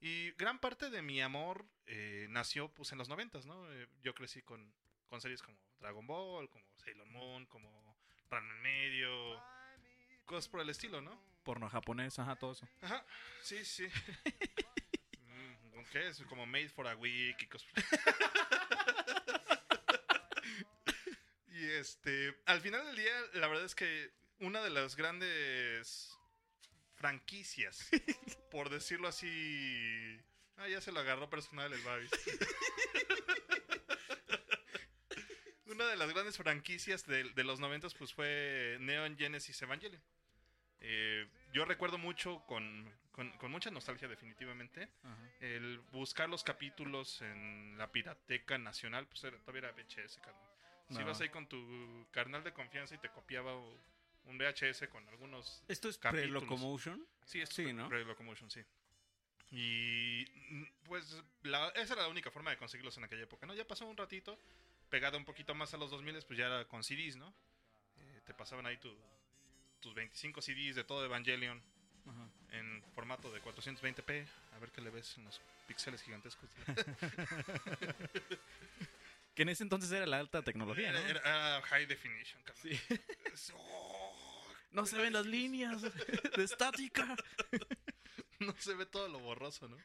y gran parte de mi amor eh, nació pues en los noventas, ¿no? Eh, yo crecí con, con series como Dragon Ball, como Sailor Moon, como Ranma en Medio, cosas por el estilo, ¿no? Porno japonés, ajá, todo eso. Ajá, sí, sí. Mm, ¿Qué es? Como Made for a Week y cosas. y este, al final del día, la verdad es que una de las grandes franquicias, por decirlo así. Ah, ya se lo agarró personal el Babis. Una de las grandes franquicias de, de los noventas pues fue Neon Genesis Evangelion. Eh, yo recuerdo mucho con, con, con mucha nostalgia definitivamente Ajá. el buscar los capítulos en la Pirateca Nacional, pues era, todavía era VHS, carnal. Si ibas ahí con tu carnal de confianza y te copiaba un VHS con algunos... ¿Esto es pre-locomotion? Sí, es Sí, ¿no? Locomotion, sí. Y mm, pues la- esa era la única forma de conseguirlos en aquella época, ¿no? Ya pasó un ratito, pegado un poquito más a los 2000, pues ya era con CDs, ¿no? Eh, te pasaban ahí tu- tus 25 CDs de todo Evangelion Ajá. en formato de 420p. A ver qué le ves en los píxeles gigantescos. Que en ese entonces era la alta tecnología, ¿no? Era, high definition. Sí. Oh, No se ven las líneas de estática. no se ve todo lo borroso, ¿no?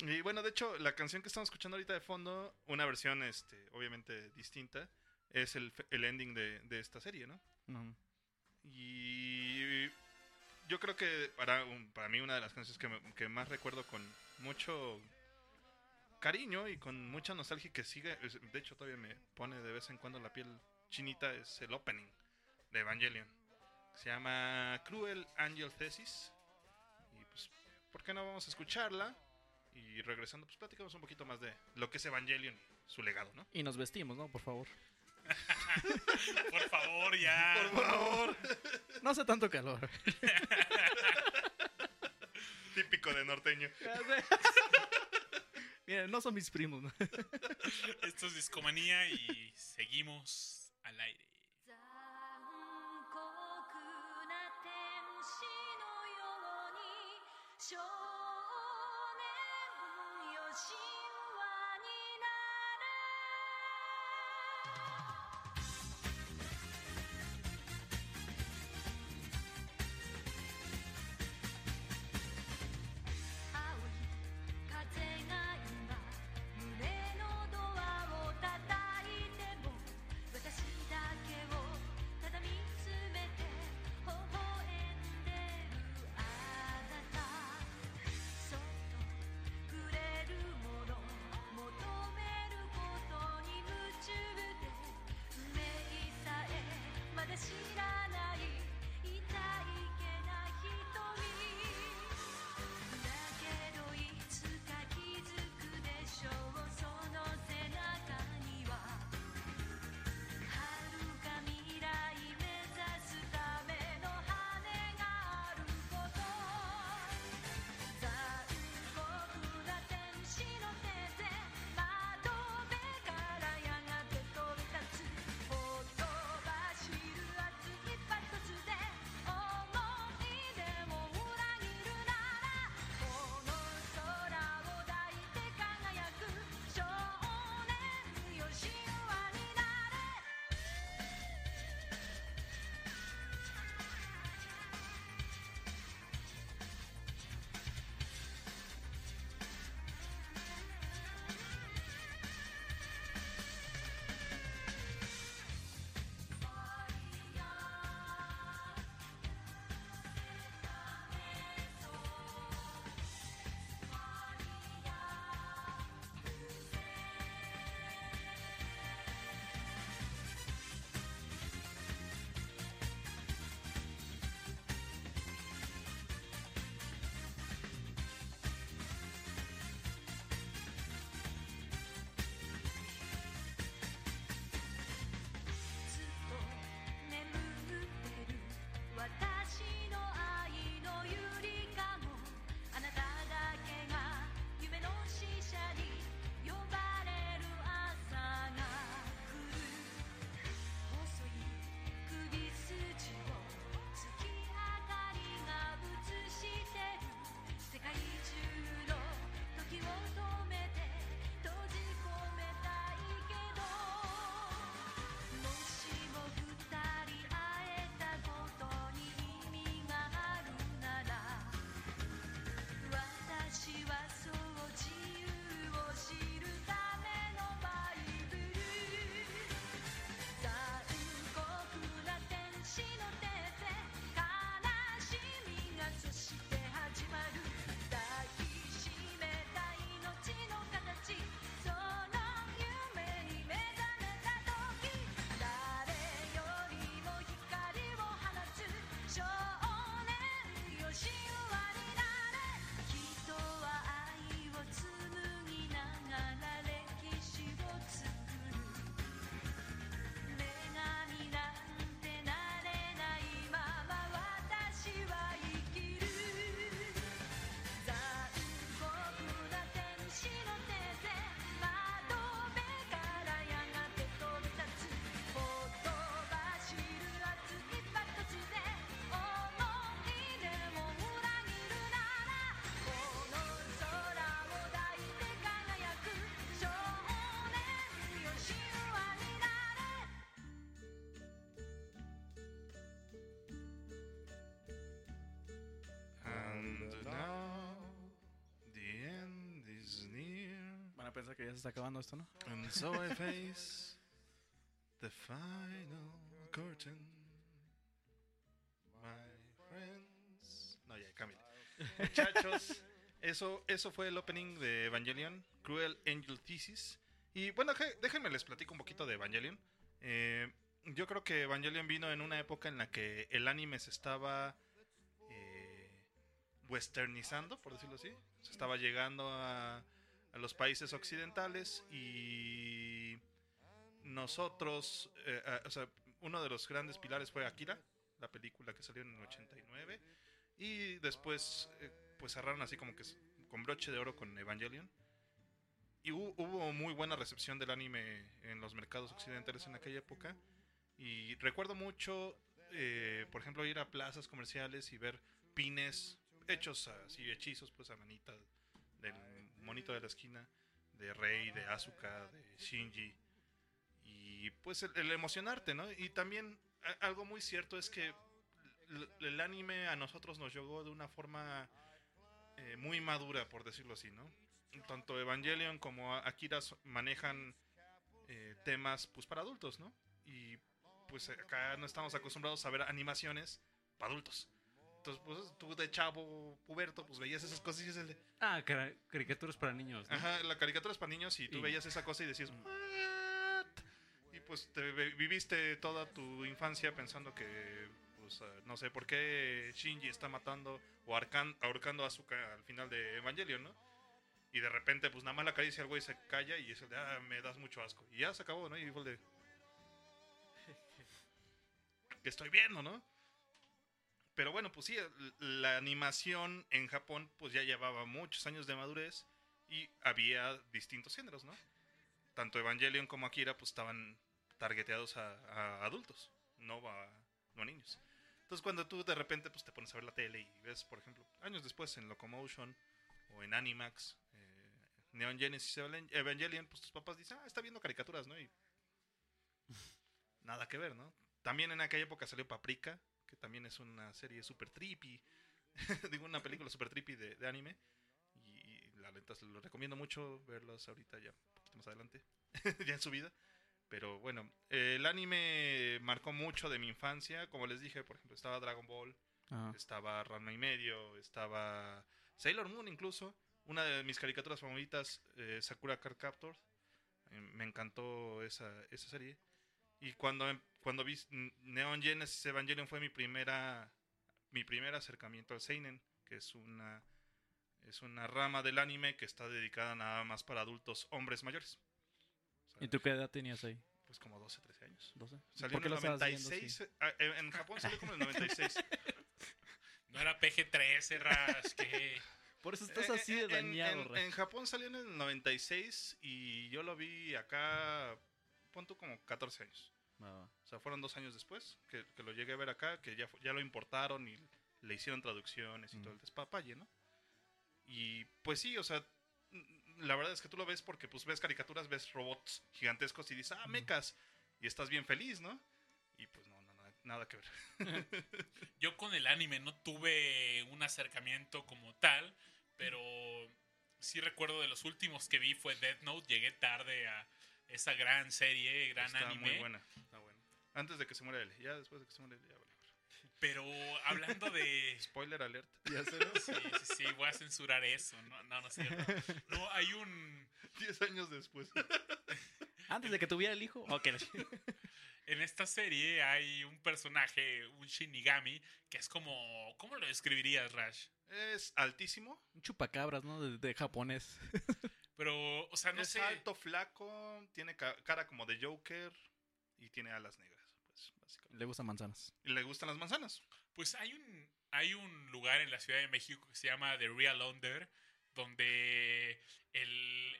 Y bueno, de hecho, la canción que estamos escuchando ahorita de fondo, una versión, este, obviamente distinta, es el, el ending de, de esta serie, ¿no? No. Y yo creo que para, para mí una de las canciones que, me- que más recuerdo con mucho cariño y con mucha nostalgia que sigue, de hecho todavía me pone de vez en cuando la piel chinita, es el opening de Evangelion. Se llama Cruel Angel Thesis. Y pues, ¿por qué no vamos a escucharla? Y regresando, pues platicamos un poquito más de lo que es Evangelion y su legado, ¿no? Y nos vestimos, ¿no? Por favor. por favor, ya. Por favor. No hace tanto calor. Típico de norteño. Miren, no son mis primos, ¿no? Esto es Discomanía y seguimos al aire. 残 pensé que ya se está acabando esto, ¿no? And so I face the final curtain. My friends. No, ya, cámbiale. Muchachos, eso, eso fue el opening de Evangelion, Cruel Angel Thesis. Y bueno, je- déjenme les platico un poquito de Evangelion. Eh, yo creo que Evangelion vino en una época en la que el anime se estaba eh, westernizando, por decirlo así. Se estaba llegando a, a los países occidentales y nosotros, eh, ah, o sea, uno de los grandes pilares fue Akira, la película que salió en el 89 y después eh, pues cerraron así como que con broche de oro con Evangelion. Y hu- hubo muy buena recepción del anime en los mercados occidentales en aquella época. Y recuerdo mucho, eh, por ejemplo, ir a plazas comerciales y ver pines hechos así, hechizos, pues a manita del monito de la esquina, de Rei, de Asuka, de Shinji. Y pues el, emocionarte, ¿no? Y también algo muy cierto es que el anime a nosotros nos llegó de una forma eh, muy madura, por decirlo así, ¿no? Tanto Evangelion como Akira manejan eh, temas pues para adultos, ¿no? Y pues acá no estamos acostumbrados a ver animaciones para adultos. Entonces, pues tú de chavo, puberto, pues veías esas cosas y dices, de, Ah, caricaturas para niños. ¿no? Ajá, la caricatura es para niños y tú Y- veías esa cosa y decías, "What?". Y pues te viviste toda tu infancia pensando que, pues, ah, no sé por qué Shinji está matando o arcan- ahorcando a Asuka al final de Evangelion, ¿no? Y de repente, pues nada más la acaricia al güey se calla y es el de, ah, me das mucho asco. Y ya se acabó, ¿no? Y fue el de. que estoy viendo, ¿no? Pero bueno, pues sí, la animación en Japón, pues ya llevaba muchos años de madurez y había distintos géneros, ¿no? Tanto Evangelion como Akira, pues estaban targeteados a, a adultos, no a, no a niños. Entonces, cuando tú de repente pues, te pones a ver la tele y ves, por ejemplo, años después en Locomotion o en Animax, eh, Neon Genesis Evangel- Evangelion, pues tus papás dicen, ah, está viendo caricaturas, ¿no? Y nada que ver, ¿no? También en aquella época salió Paprika, que también es una serie super trippy, digo, una película super trippy de, de anime. Y, y la neta, lo recomiendo mucho verlos ahorita ya, un poquito más adelante, ya en su vida. Pero bueno, eh, el anime marcó mucho de mi infancia. Como les dije, por ejemplo, estaba Dragon Ball, Ajá. estaba Ranma y medio, estaba Sailor Moon incluso. Una de mis caricaturas favoritas, eh, Sakura Card Captor. Eh, me encantó esa, esa serie. Y cuando, em- cuando vi Neon Genesis Evangelion fue mi primera mi primer acercamiento al seinen, que es una es una rama del anime que está dedicada nada más para adultos hombres mayores. O sea, ¿Y tú qué edad tenías ahí? Pues como 12, 13 años. ¿12? Salió en el lo estabas viendo 96. así? ah, eh, En Japón salió como en el 96. No era PG-13, Rash, que... Por eso estás Eh, así de eh, en- dañado, en, en Japón salió en el 96 y yo lo vi acá, pon tú como 14 años. Va. O sea, fueron dos años después que, que lo llegué a ver acá, que ya, ya lo importaron y le hicieron traducciones y Mm. todo el despapalle, ¿no? Y pues sí, o sea, mm, la verdad es que tú lo ves porque pues ves caricaturas, ves robots gigantescos y dices, ah, mecas, y estás bien feliz, ¿no? Y pues no, no, nada, nada que ver. Yo con el anime no tuve un acercamiento como tal, pero sí recuerdo de los últimos que vi fue Death Note. Llegué tarde a esa gran serie, gran Está anime. muy buena, está buena. Antes de que se muera él, ya después de que se muera él, ya vale. Pero hablando de... Spoiler alert. Sí, sí, sí, voy a censurar eso. No, no, no es cierto. No, hay un... 10 años después. Antes de que tuviera el hijo. Ok. En esta serie hay un personaje, un Shinigami, que es como... ¿Cómo lo describirías, Rash? Es altísimo, Un chupacabras, ¿no? De, de japonés. Pero, o sea, no es sé... alto, flaco, tiene ca- cara como de Joker y tiene alas negras, pues, básicamente. Le gustan manzanas. Y le gustan las manzanas. Pues hay un, hay un lugar en la Ciudad de México que se llama The Real Under, donde el,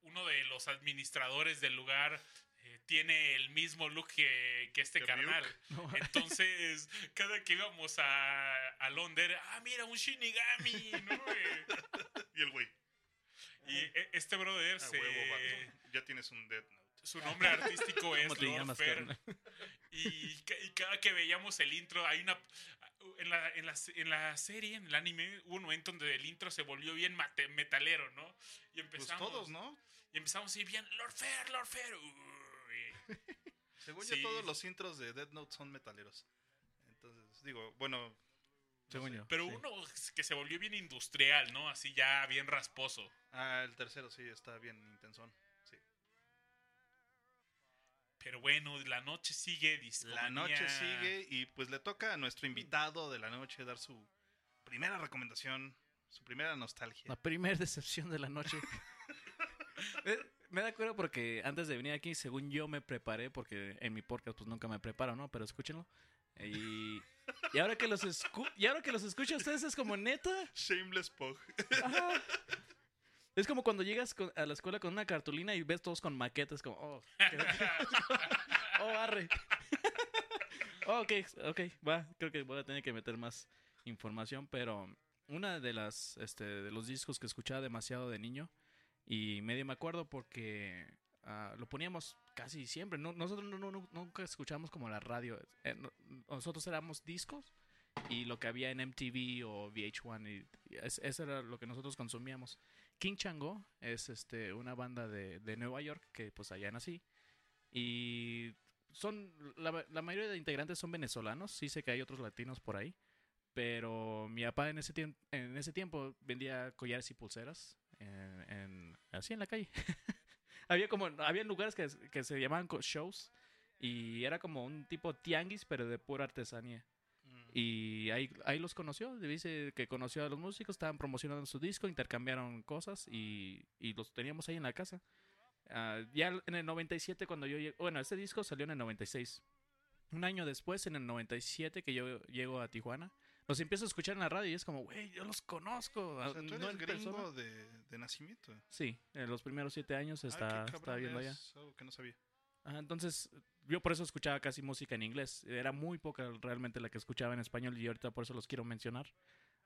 uno de los administradores del lugar eh, tiene el mismo look que, que este Que carnal. Entonces, cada que íbamos a, a Londres, ah, mira, un Shinigami, ¿no? Eh, Y el güey. Y e- este brother A se- huevo. Ya tienes un Death Note. su nombre artístico es ¿Cómo te Lord llamas, Fer. Y, ca- y cada que veíamos el intro, hay una. en la, en, la, en la serie, en el anime, hubo un momento donde el intro se volvió bien mate- metalero, ¿no? Y Pues empezamos. todos, ¿no? Y empezamos así bien, Lord Fair, Lord Fair. uy. Según Sí. yo, todos los intros de Dead Note son metaleros. Entonces, digo, bueno. No Según sé. yo. Pero sí. uno que se volvió bien industrial, ¿no? Así ya bien rasposo. Ah, el tercero sí está bien intensón. Sí. Pero bueno, la noche sigue. La discomanía. noche sigue y pues le toca a nuestro invitado de la noche dar su primera recomendación, su primera nostalgia. La primera decepción de la noche. Eh, me da cuenta porque antes de venir aquí, según yo me preparé, porque en mi podcast pues nunca me preparo, ¿no? Pero escúchenlo. Y, y ahora que los escu y ahora que los escucho a ustedes es como neta. Shameless Pog. Ajá. Es como cuando llegas con- a la escuela con una cartulina y ves todos con maquetas, como, oh, oh, arre. Oh, ok, ok, va, creo que voy a tener que meter más información, pero una de las, este, de los discos que escuchaba demasiado de niño y medio me acuerdo porque ah, lo poníamos casi siempre, no, nosotros no- no- nunca escuchábamos como la radio, eh, no- nosotros éramos discos y lo que había en MTV o VH1 y, y es- eso era lo que nosotros consumíamos. King Chango es este una banda de, de Nueva York que pues allá nací y son la, mayoría de integrantes son venezolanos, sí sé que hay otros latinos por ahí, pero mi papá en ese tiempo en ese tiempo vendía collares y pulseras en- así en la calle. había como había lugares que, que se llamaban shows y era como un tipo tianguis pero de pura artesanía. Y ahí, ahí los conoció, dice que conoció a los músicos, estaban promocionando su disco, intercambiaron cosas y, y los teníamos ahí en la casa. Ah, ya en el 97 cuando yo llegué, bueno, este disco salió en el 96. Un año después, en el 97 que yo llego a Tijuana, los empiezo a escuchar en la radio y es como, güey, yo los conozco. O sea, tú no eres en gringo persona". de, de nacimiento. Sí, en los primeros siete años Ah, está, qué está viendo allá. es algo que no sabía. Ajá, entonces, yo por eso escuchaba casi música en inglés. Era muy poca realmente la que escuchaba en español y ahorita por eso los quiero mencionar.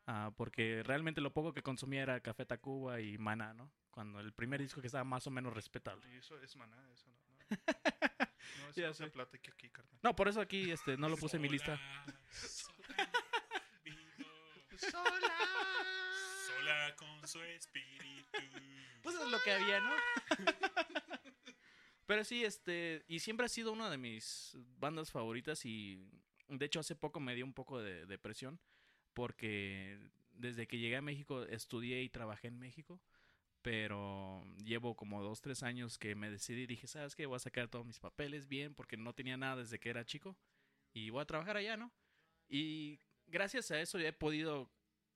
Ah, porque realmente lo poco que consumía era Café Tacuba y Maná, ¿no? Cuando el primer disco que estaba más o menos respetable. Y eso es maná, eso no. No, no eso no se aquí, carnal. No, por eso aquí este, no lo puse en mi lista. Sola, sola con su espíritu. Pues es lo que había, ¿no? Pero sí, este, y siempre ha sido una de mis bandas favoritas y de hecho hace poco me dio un poco de depresión porque desde que llegué a México estudié y trabajé en México, pero llevo como dos, tres años que me decidí y dije, ¿sabes qué? Voy a sacar todos mis papeles bien porque no tenía nada desde que era chico y voy a trabajar allá, ¿no? Y gracias a eso ya he podido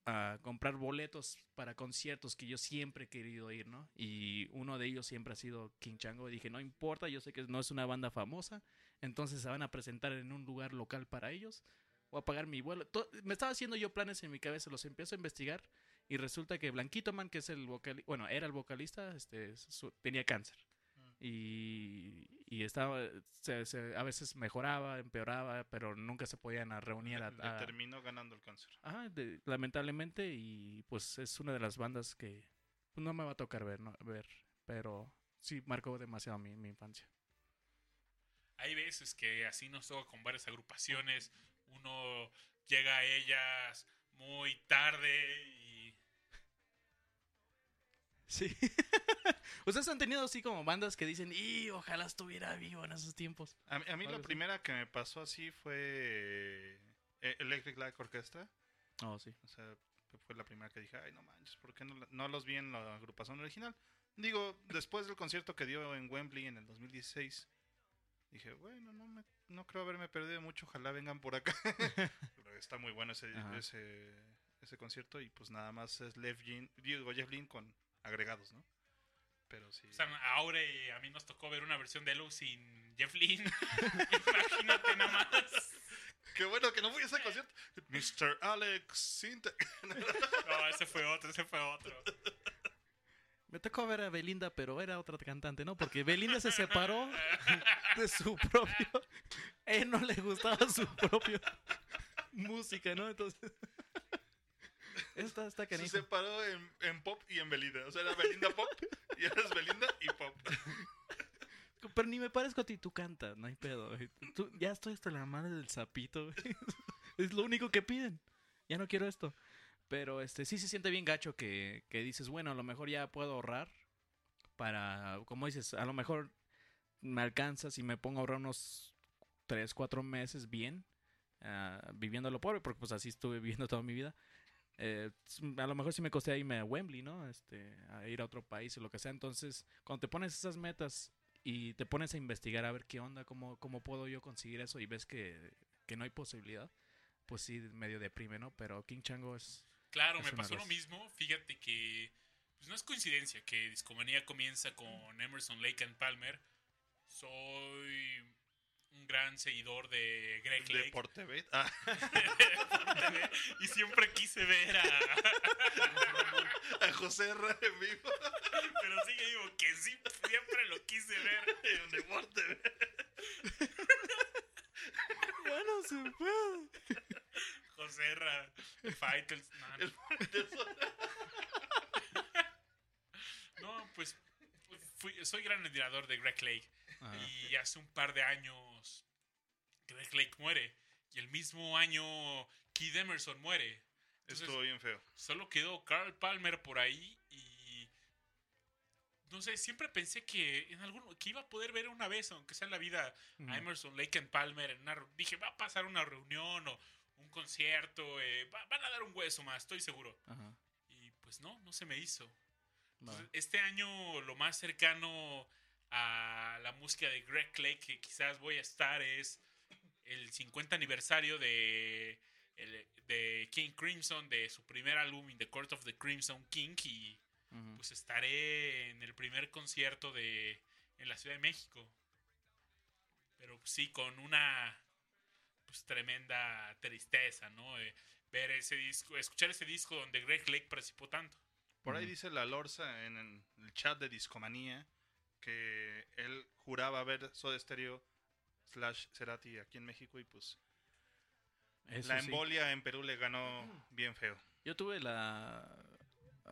a comprar boletos para conciertos que yo siempre he querido ir, ¿no? Y uno de ellos siempre ha sido King Chango. Y dije, no importa, yo sé que no es una banda famosa, entonces se van a presentar en un lugar local para ellos. Voy a pagar mi vuelo. Me estaba haciendo yo planes en mi cabeza, los empiezo a investigar y resulta que Blanquito Man, que es el vocalista, bueno, era el vocalista, este, su- tenía cáncer. Y, y estaba, se- se- a veces mejoraba, empeoraba, pero nunca se podían a reunir a, Le a- terminó ganando el cáncer. Ajá, de- lamentablemente, y pues es una de las bandas que pues, no me va a tocar ver, ¿no? ver pero sí marcó demasiado mi, mi infancia. Hay veces que así nos toca con varias agrupaciones. Uno llega a ellas muy tarde y Sí. Ustedes han tenido así como bandas que dicen, y ojalá estuviera vivo en esos tiempos. A, mí- a mí la así. primera que me pasó así fue eh, Electric Light Orchestra. Oh, sí. O sea, fue la primera que dije, ay, no manches, ¿por qué no, no los vi en la agrupación original? Digo, después del concierto que dio en Wembley en el 2016, dije, bueno, no, me, no creo haberme perdido mucho, ojalá vengan por acá. Pero está muy bueno ese, ese, ese concierto y pues nada más es Lev Jean, digo, Jeff Lynne con agregados, ¿no? Pero sí. o sea, ahora y a mí nos tocó ver una versión de Elo sin Jeff Lynne. Imagínate nada más. Qué bueno que no fui a ese concierto. Mr. Alex Sintek. No, ese fue otro, ese fue otro. Me tocó ver a Belinda, pero era otra cantante, ¿no? Porque Belinda se separó de su propio... Él no le gustaba su propio música, ¿no? Entonces... Esta está Se canijo. separó en, en pop y en Belinda. O sea, era Belinda pop y ahora es Belinda y pop. Pero ni me parezco a ti, tú cantas, no hay pedo. güey. Tú- ya estoy hasta la madre del sapito, güey. Es lo único que piden. Ya no quiero esto. Pero este sí se siente bien gacho que, que dices, bueno, a lo mejor ya puedo ahorrar para, como dices, a lo mejor me alcanza si me pongo a ahorrar unos 3, 4 meses bien, ah, viviendo lo pobre, porque pues así estuve viviendo toda mi vida. Eh, a lo mejor sí me costé irme a Wembley, ¿no? Este, a ir a otro país o lo que sea. Entonces, cuando te pones esas metas y te pones a investigar a ver qué onda, cómo, cómo puedo yo conseguir eso y ves que, que no hay posibilidad, pues sí, medio deprime, ¿no? Pero King Chango es... Claro, Es me pasó lo mismo. Fíjate que pues no es coincidencia que Discomanía comienza con Emerson Lake and Palmer. Soy un gran seguidor de Greg Lake. Deporte Bet. Ah, y siempre quise ver a. a José R. en vivo. Pero sí que digo que sí, siempre lo quise ver. En Deporte Bet. Ya no se puede. José Ra, Fighters. No, no. No, pues fui- soy gran admirador de Greg Lake. Y hace un par de años Greg Lake muere. Y el mismo año Keith Emerson muere. Entonces, Estuvo bien feo. solo quedó Carl Palmer por ahí y no sé, siempre pensé que en algún que iba a poder ver una vez, aunque sea en la vida, a Emerson Lake and Palmer en una dije, va a pasar una reunión o un concierto, eh, va- van a dar un hueso más, estoy seguro. Ajá. Y pues no, no se me hizo. Entonces, este año lo más cercano a la música de Greg Lake que quizás voy a estar es el 50 aniversario de, el- de King Crimson, de su primer álbum In the Court of the Crimson King y Ujú. pues estaré en el primer concierto de en la Ciudad de México. Pero pues, sí, con una pues tremenda tristeza, ¿no? Eh, ver ese disco, escuchar ese disco donde Greg Lake participó tanto. Por ahí dice la Lorza en el el chat de Discomanía que él juraba ver Soda Stereo slash Cerati aquí en México y pues Eso la sí. embolia en Perú le ganó bien feo. Yo tuve la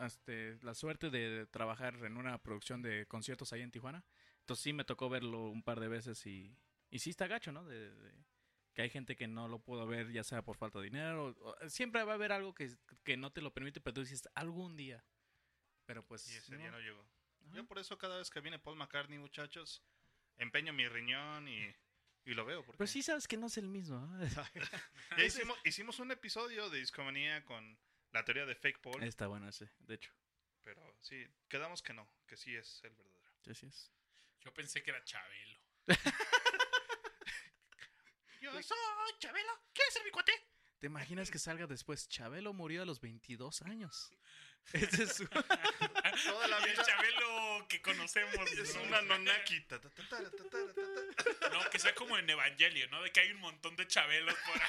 este, la suerte de trabajar en una producción de conciertos ahí en Tijuana. Entonces sí me tocó verlo un par de veces y, y sí está gacho, ¿no? De, de- que hay gente que no lo pudo ver ya sea por falta de dinero. o- o- siempre va a haber algo que, que no te lo permite, pero tú dices algún día. Pero pues... Y ese no. día no llegó. Yo por eso cada vez que viene Paul McCartney, muchachos, empeño mi riñón y, y lo veo. Porque Pero sí sabes que no es el mismo. ¿eh? Ya hicimos, hicimos un episodio de Discomanía con la teoría de Fake Paul, Está bueno ese, de hecho. pero sí, quedamos que no, que sí es el verdadero. Sí, sí es. Yo pensé que era Chabelo. Yo soy Chabelo, ¿quieres ser mi cuate? ¿Te imaginas que salga después? Chabelo murió a los 22 años. Ese es su... Toda la Y el vida Chabelo que conocemos. es ¿no? una nonaki. ta, ta, ta. No, que sea como en Evangelio, ¿no? De que hay un montón de Chabelos por ahí.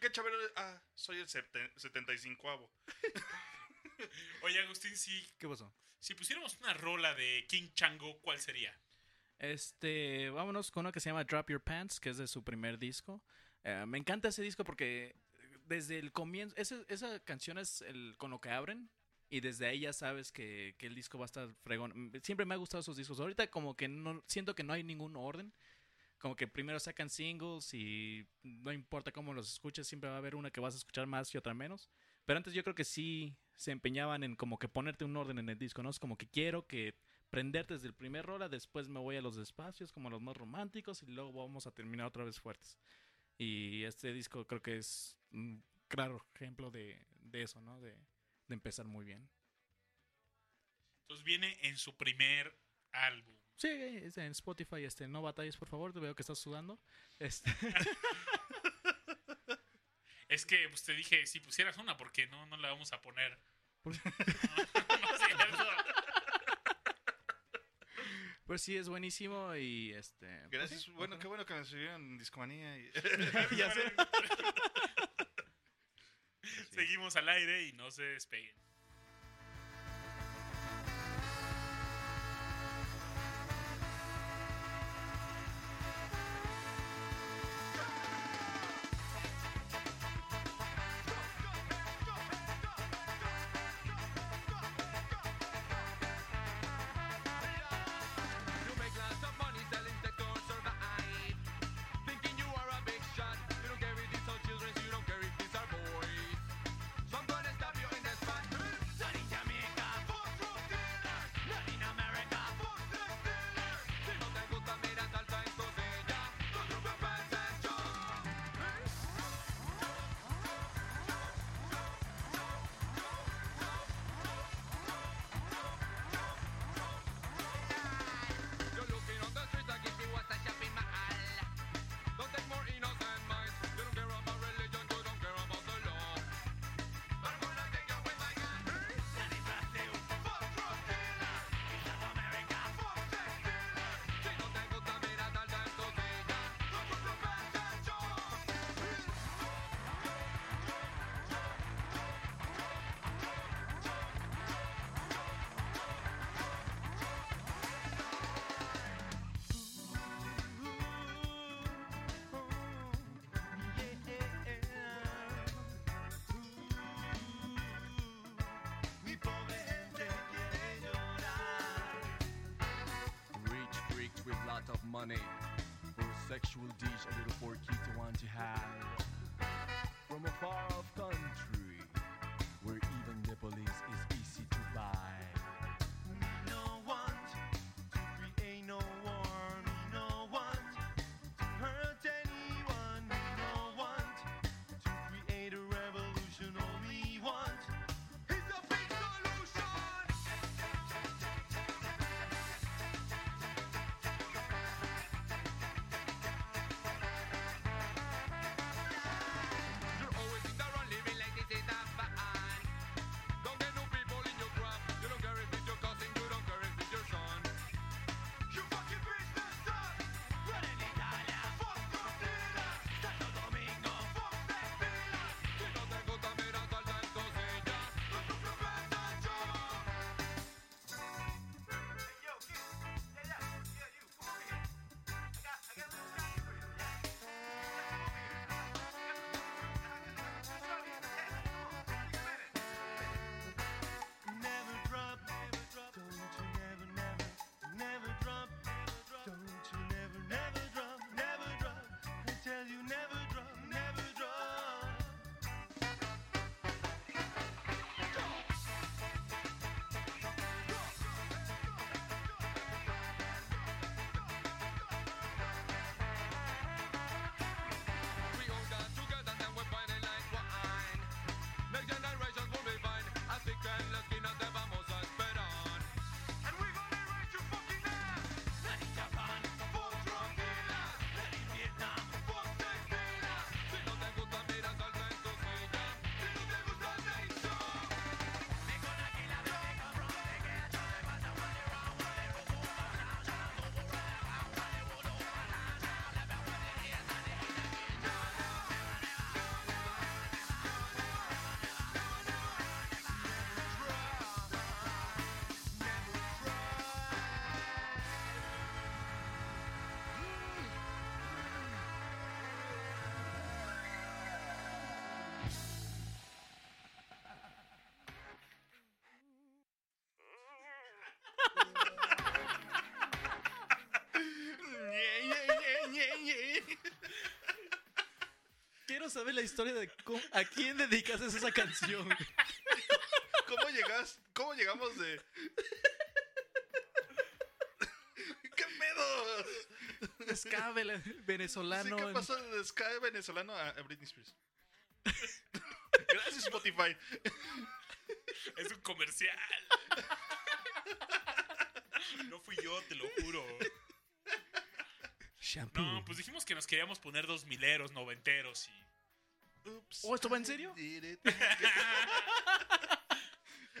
¿Qué Chabelo? Ah, soy el sete- 75avo. Oye, Agustín, si, ¿Qué pasó? si pusiéramos una rola de King Chango, ¿cuál sería? Este, vámonos con uno que se llama Drop Your Pants, que es de su primer disco. Eh, me encanta ese disco porque desde el comienzo, ese- esa canción es el, con lo que abren y desde ahí ya sabes que, que el disco va a estar fregón. Siempre me ha gustado esos discos. Ahorita como que no siento que no hay ningún orden. Como que primero sacan singles y no importa cómo los escuches, siempre va a haber una que vas a escuchar más y otra menos. Pero antes yo creo que sí se empeñaban en como que ponerte un orden en el disco, ¿no? Es como que quiero que prenderte desde el primer rola, después me voy a los despacios, como los más románticos, y luego vamos a terminar otra vez fuertes. Y este disco creo que es claro ejemplo de, de eso, ¿no? De, de empezar muy bien. Entonces viene en su primer álbum. Sí, es en Spotify, este, no batalles, por favor, te veo que estás sudando. Este, Es que pues, te dije, si pusieras una, porque no, no la vamos a poner. ¿Por- No, no es cierto. pues sí, es buenísimo y este... pues Gracias. bueno, qué bueno que nos sirvieron en Discomanía. Y... Ya sé. Seguimos al aire y no se despeguen. Money for a sexual dish a little poor kid to want to have. From a far off country where even the police Quiero saber la historia de cómo- a quién dedicas esa canción. ¿Cómo llegas? ¿Cómo llegamos de.? ¿Qué pedo? Ska vele- venezolano. Sí, ¿Qué pasó de Sky venezolano a, a Britney Spears? Gracias, Spotify. Es un comercial. No fui yo, te lo juro. Shampoo. No, pues dijimos que nos queríamos poner dos mileros, noventeros y. Oops. ¿Oh, esto va en serio?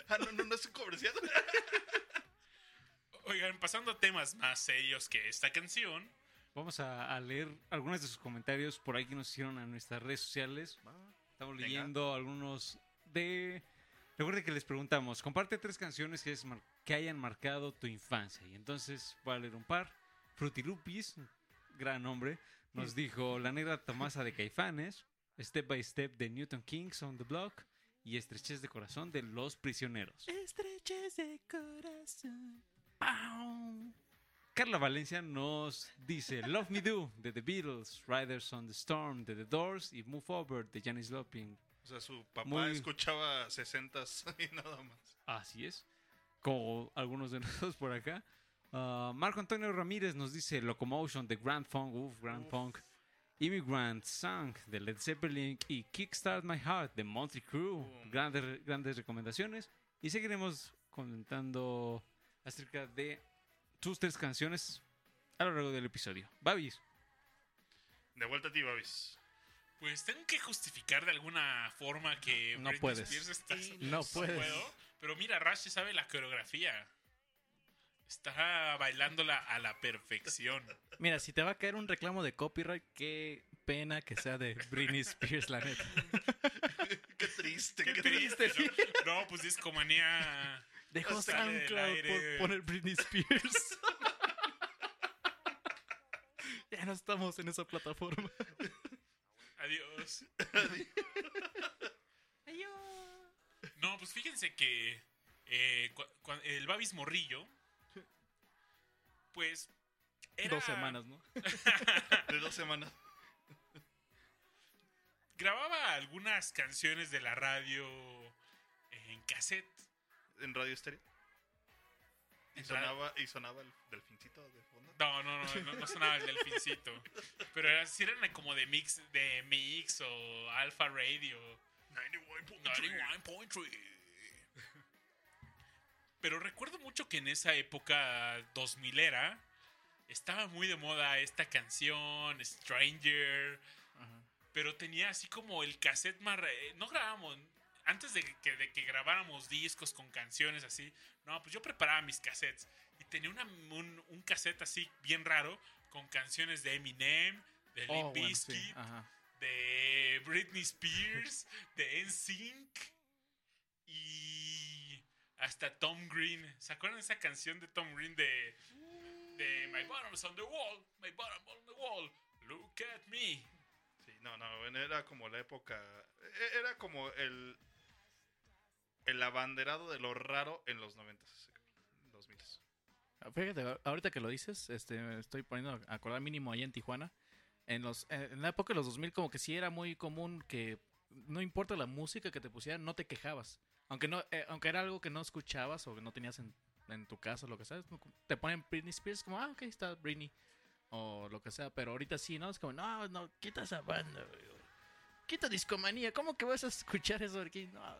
Ah, no, no, no es un comercial. Oigan, pasando a temas más serios que esta canción. Vamos a, a leer algunos de sus comentarios por ahí que nos hicieron a nuestras redes sociales. Estamos Venga. leyendo algunos de... Recuerden que les preguntamos, comparte tres canciones que, es mar- que hayan marcado tu infancia. Y entonces voy a leer un par. Fruity Lupis, gran nombre, nos dijo La Negra Tomasa de Caifanes, Step by Step de Newton Kings on the Block y Estrechez de Corazón de Los Prisioneros. Estreches de corazón. Carla Valencia nos dice Love Me Do de The Beatles, Riders on the Storm de The Doors y Move Over de Janis Joplin. O sea, su papá Muy- escuchaba 60 y nada más. Así es. Como algunos de nosotros por acá. Ah, Marco Antonio Ramírez nos dice Locomotion de Grand Funk, uf, Grand Funk. Immigrant Song de Led Zeppelin y Kickstart My Heart de Monty Crew. Grandes, grandes recomendaciones. Y seguiremos comentando acerca de tus tres canciones a lo largo del episodio. Babis. De vuelta a ti, Babis. Pues tengo que justificar de alguna forma que No Britney puedes. Spears está- No puedes. puedo, pero mira, Rashi sabe la coreografía. Está bailándola a la perfección. Mira, si te va a caer un reclamo de copyright, qué pena que sea de Britney Spears, la neta. Qué triste, Qué qué, triste, ¿no? No, pues discomanía. Dejó del SoundCloud aire. por poner Britney Spears. ya no estamos en esa plataforma. Adiós. No, pues fíjense que eh, el Babis Morrillo, pues Era- Dos semanas, ¿no? De dos semanas. Grababa algunas canciones de la radio en cassette. En radio estéreo. Y sonaba, y sonaba el delfincito de fondo. No, no, no, no, no sonaba el delfincito. Pero era, sí eran como de mix, de mix o Alpha Radio. 91.3. Pero recuerdo mucho que en esa época 2000 era estaba muy de moda esta canción, Stranger. Pero tenía así como el cassette más... re- No grabábamos... Antes de que, de que grabáramos discos con canciones así, no, pues yo preparaba mis cassettes. Y tenía una- un, un cassette así bien raro con canciones de Eminem, de Limp Oh, bueno, sí, de Britney Spears, de NSYNC y hasta Tom Green. ¿Se acuerdan de esa canción de Tom Green de, de My bottom's on the wall, my bottom on the wall, look at me? Sí, no, no, bueno, era como la época. e- Era como el. El abanderado de lo raro en los 90 dos miles. Fíjate, ahorita que lo dices, este, me estoy poniendo a acordar mínimo allá en Tijuana. En, los, eh, en la época de los 2000 como que sí era muy común que no importa la música que te pusieran, no te quejabas. Aunque no eh, aunque era algo que no escuchabas o que no tenías en, en tu casa, lo que sea, te ponen Britney Spears como, ah, ok, está Britney. O lo que sea, pero ahorita sí, ¿no? Es como, no, no, quita esa banda, güey. Quita discomanía, ¿cómo que vas a escuchar eso aquí? No.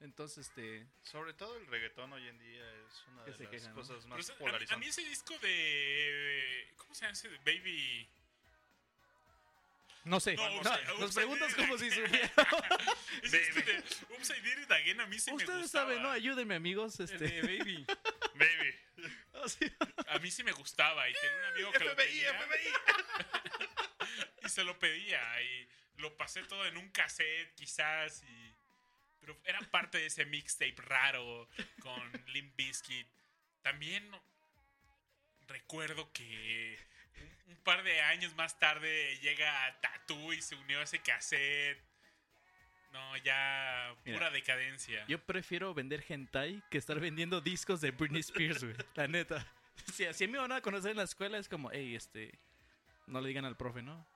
Entonces, este... Sobre todo el reggaetón hoy en día es una de las cosas más sea, a, mí- a polarizantes. mí ese disco de... ¿Cómo se llama ese? Baby... No sé, No, no, nos preguntas como si supiera. A mí sí me Ustedes gustaba. saben, ¿no? Ayúdenme, amigos. El Este... de Baby. Baby. Sí. A mí sí me gustaba y tenía un amigo que lo FBI, tenía FBI. y se lo pedía y lo pasé todo en un cassette quizás y pero era parte de ese mixtape raro con Limp Bizkit. También recuerdo que un, un par de años más tarde llega Tattoo y se unió a ese cassette. No, ya Mira, pura decadencia. Yo prefiero vender hentai que estar vendiendo discos de Britney Spears, güey. La neta. Si así me van a conocer en la escuela, es como, hey, este. No le digan al profe, ¿no?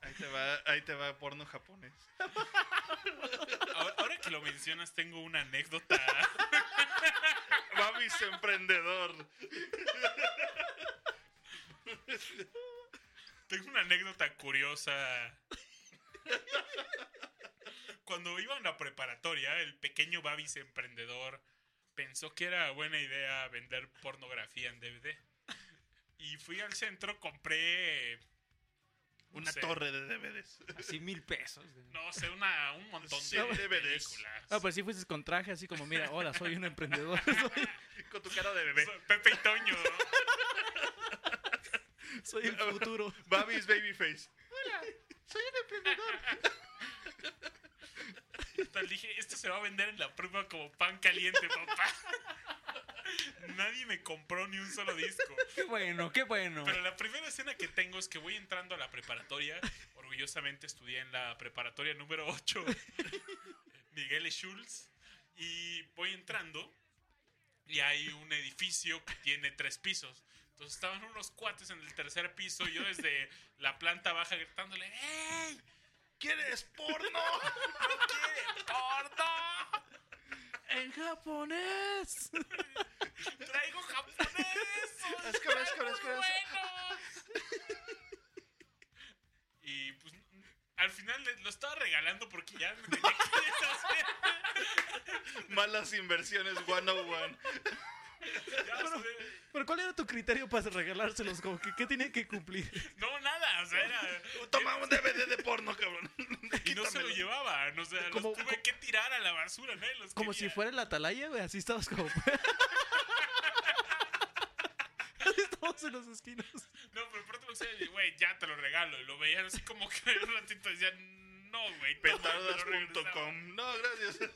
Ahí te va, ahí te va porno japonés. Ahora, ahora que lo mencionas, tengo una anécdota. Babis emprendedor. Tengo una anécdota curiosa. Cuando iba a la preparatoria, el pequeño Babis emprendedor pensó que era buena idea vender pornografía en DVD. Y fui al centro, compré. no Una sé, torre de DVDs. Así mil pesos. No sé, una, un montón Sí, de DVDs. películas. No, pues sí fuiste con traje así como, mira, hola, soy un emprendedor. Con tu cara de bebé. Pepe y Toño. Soy el futuro. Babis Babyface. Tal dije, esto se va a vender en la prueba como pan caliente, papá. Nadie me compró ni un solo disco. Qué bueno, qué bueno. Pero la primera escena que tengo es que voy entrando a la preparatoria. Orgullosamente estudié en la preparatoria número 8, Miguel Schulz. Y voy entrando y hay un edificio que tiene tres pisos. Entonces estaban unos cuates en el tercer piso y yo desde la planta baja gritándole ¡Ey! ¿Quieres porno? ¡No quiere porno! ¡En japonés! ¡Traigo japonés! ¡Son Es que, es que, es! Y pues al final lo estaba regalando porque ya me tenía que deshacer. Malas inversiones 101. ¿Pero cuál era tu criterio para regalárselos? Como que, ¿Qué tenía que cumplir? no, nada, o sea, era... Toma un DVD de porno, cabrón. Y no se lo llevaban, o sea, Como- los tuve que tirar a la basura, ¿no? Los Como si fuera el atalaya, güey. Así estabas como... así estábamos en los esquinos. No, pero pronto lo decía, güey, ya te lo regalo. Y lo veían así como que un ratito decían, no, güey, me. Petardas.com. No, gracias.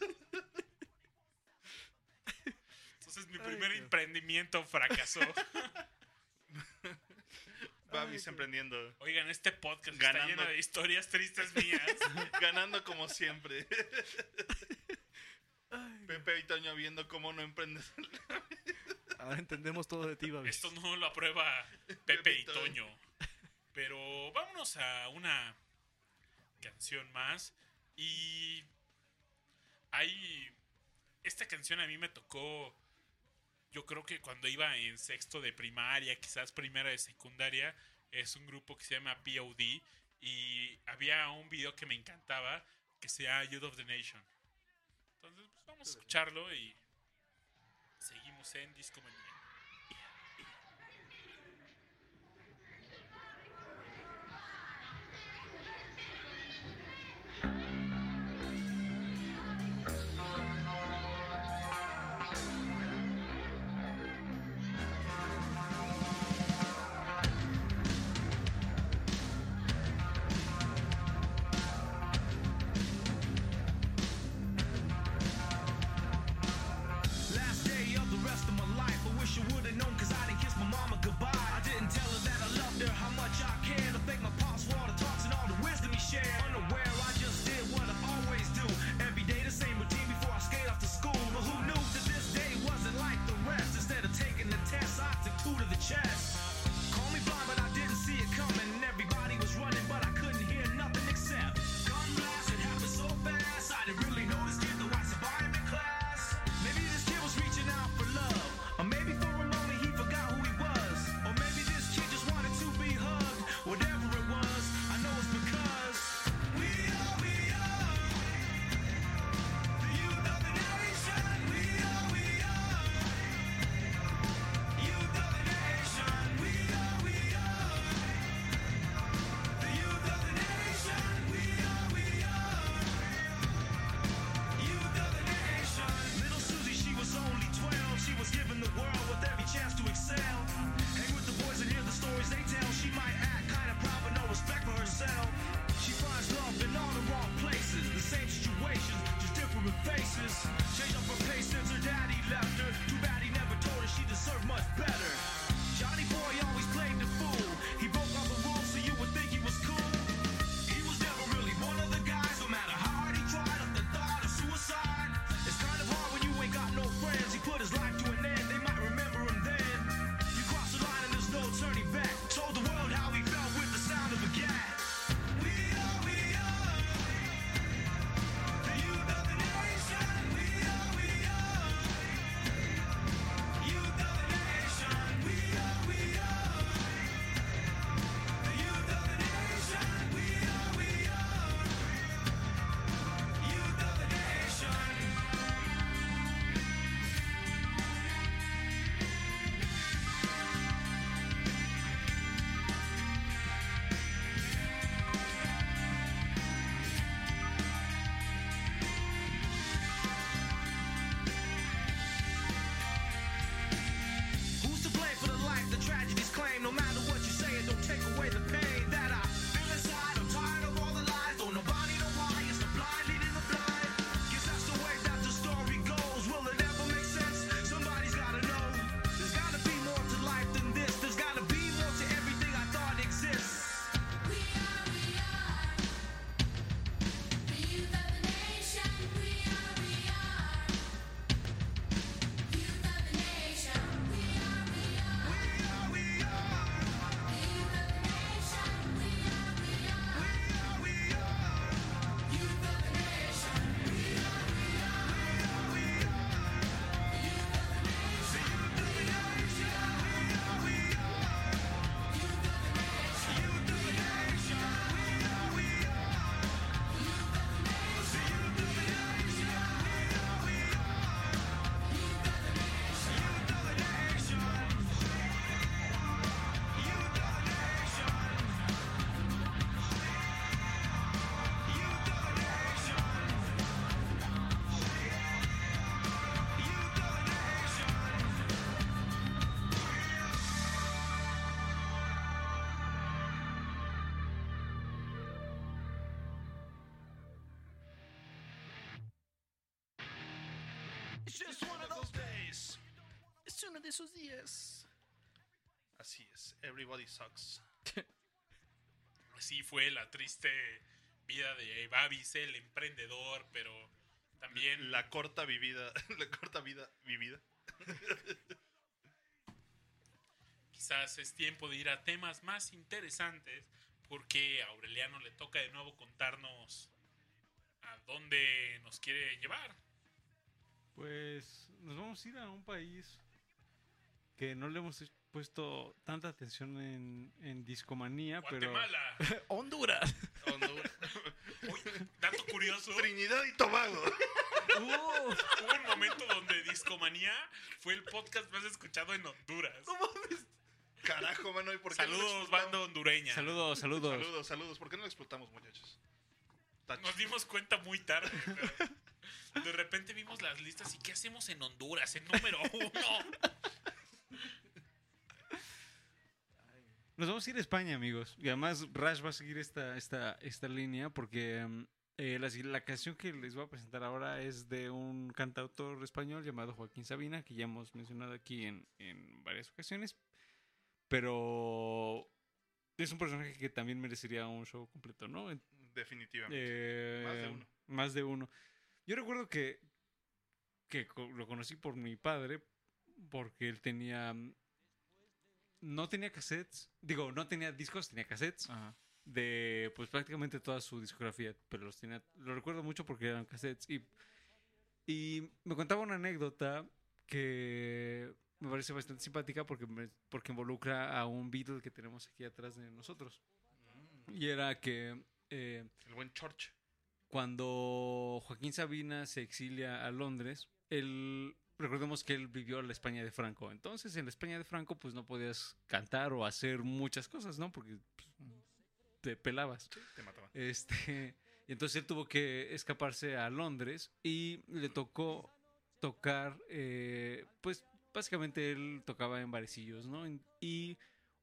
Mi primer emprendimiento fracasó. Babis emprendiendo. Oigan, este podcast Ganando. está lleno de historias tristes mías. Ganando como siempre. Pepe y Toño viendo cómo no emprendes. Ahora entendemos todo de ti, Babis. Esto no lo aprueba Pepe, Pepe y eh. Toño. Pero vámonos a una canción más. Y hay. Esta canción a mí me tocó yo creo que cuando iba en sexto de primaria, quizás primera de secundaria, es un grupo que se llama POD y había un video que me encantaba que sea Youth of the Nation. Entonces, pues, vamos a escucharlo y seguimos en disco Discomanía. just one of those days. Es uno de esos días. Así es, everybody sucks. Así fue la triste vida de Babis, el emprendedor, pero también la corta vivida, la corta vida vivida. Quizás es tiempo de ir a temas más interesantes porque a Aureliano le toca de nuevo contarnos a dónde nos quiere llevar. Pues nos vamos a ir a un país que no le hemos puesto tanta atención en, en discomanía, pero... Guatemala. Honduras. Honduras. Uy, dato curioso. Trinidad y Tobago. Hubo un momento donde Discomanía fue el podcast más escuchado en Honduras. Carajo, mano. ¿y por qué no Saludos, explotamos? banda hondureña. Saludos, saludos. Saludos, saludos. ¿Por qué no lo explotamos, muchachos? Tacho. Nos dimos cuenta muy tarde. pero De repente vimos las listas y ¿qué hacemos en Honduras? En número uno. Nos vamos a ir a España, amigos. Y además Rash va a seguir esta, esta, esta línea porque mm, eh, la, la canción que les voy a presentar ahora es de un cantautor español llamado Joaquín Sabina, que ya hemos mencionado aquí en, en varias ocasiones. Pero es un personaje que también merecería un show completo, ¿no? En- Definitivamente. eh, Más de uno. Más de uno. Yo recuerdo que, que lo conocí por mi padre, porque él tenía... mm, No tenía cassettes, digo, no tenía discos, tenía cassettes Ajá. de pues prácticamente toda su discografía, pero los tenía, lo recuerdo mucho porque eran cassettes y, y me contaba una anécdota que me parece bastante simpática porque, me- porque involucra a un Beatle que tenemos aquí atrás de nosotros. Y era que eh, El buen Church. Cuando Joaquín Sabina se exilia a Londres, él, recordemos que él vivió en la España de Franco. Entonces, en la España de Franco, pues no podías cantar o hacer muchas cosas, ¿no? Porque pues, te pelabas. Te mataba. Este, y entonces él tuvo que escaparse a Londres y le tocó tocar, eh, pues básicamente él tocaba en barecillos, ¿no? Y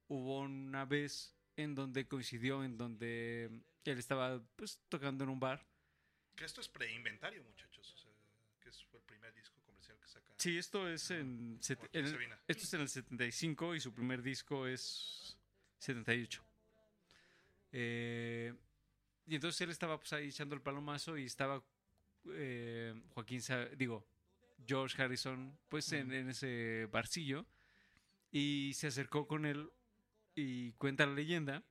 hubo una vez en donde coincidió, en donde él estaba pues tocando en un bar. Que esto es preinventario, muchachos. O sea, que es fue el primer disco comercial que saca. Sí, esto es en, en el- esto es en el 75 y su primer disco es 78. Eh, y entonces él estaba pues ahí echando el palomazo y estaba eh, Joaquín, digo, George Harrison, pues en, en ese barcillo y se acercó con él y cuenta la leyenda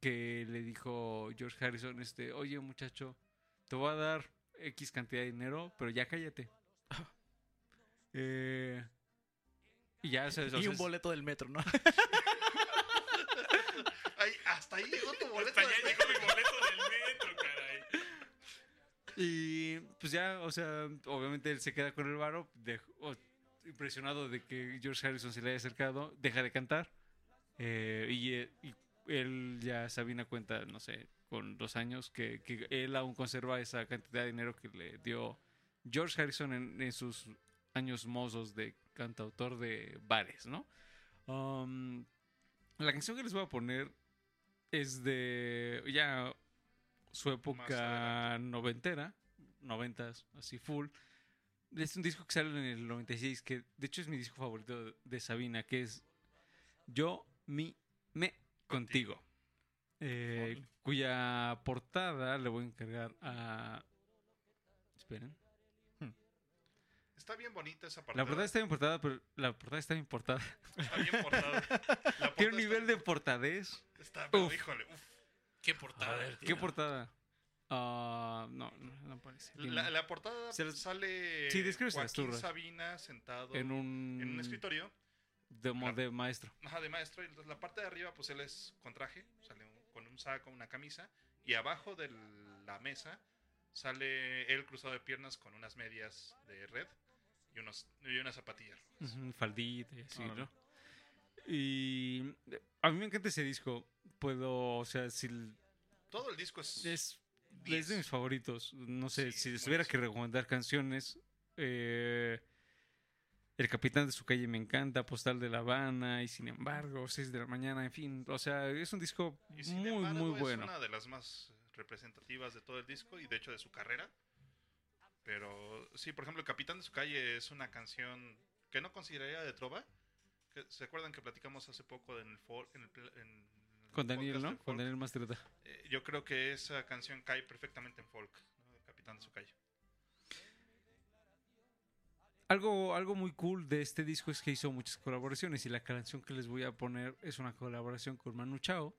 que le dijo George Harrison, este, oye muchacho, te voy a dar X cantidad de dinero, pero ya cállate. Eh, y ya, Y un boleto del metro, ¿no? Ay, hasta ahí llegó tu boleto. Hasta ya de- llegó mi boleto del metro, caray. Y pues ya, o sea, obviamente él se queda con el varo, de- o- impresionado de que George Harrison se le haya acercado, deja de cantar. eh, y, eh, y él ya Sabina cuenta, no sé, con dos años, que, que él aún conserva esa cantidad de dinero que le dio George Harrison en, en sus años mozos de cantautor de bares, ¿no? Um, la canción que les voy a poner es de ya su época noventera, noventas, así full. Es un disco que sale en el 96, que de hecho es mi disco favorito de, de Sabina, que es Yo, mi, me, contigo. Eh, cuya portada le voy a encargar a... Esperen. Está bien bonita esa parte. La portada está bien portada, pero la portada está bien portada. Está bien portada. La portada Tiene un está- nivel de portadez. Está, pero Uf. híjole, uf. Qué portada. ¿Qué portada? Ah, no, no, no parece. La, la portada Se sale Sí, Joaquín. Sabina sentado en un, en un escritorio de, mo- de maestro. ajá, de maestro. Y la parte de arriba, pues él es con traje, sale un- con un saco, una camisa. Y abajo de la mesa sale él cruzado de piernas con unas medias de red y, unos, y unas zapatillas rojas. Faldita y así. ¿no? Y a mí me encanta ese disco. Puedo, o sea, si Todo el disco es. es, es de mis favoritos. No sé, Sí, si es les tuviera que recomendar canciones, eh, El Capitán de su calle me encanta, Postal de La Habana y sin embargo, 6 de la mañana, en fin. O sea, es un disco y sin muy, embargo, muy es bueno. una de las más representativas de todo el disco y de hecho de su carrera. Pero sí, por ejemplo, El Capitán de su calle es una canción que no consideraría de trova. Que, ¿Se acuerdan que platicamos hace poco en el, fol- en el pl- en el Con Daniel, ¿no? Con? Daniel Mastreta. Eh, yo creo que esa canción cae perfectamente en folk, ¿no? El Capitán de su calle. Algo, algo muy cool de este disco es que hizo muchas colaboraciones y la canción que les voy a poner es una colaboración con Manu Chao.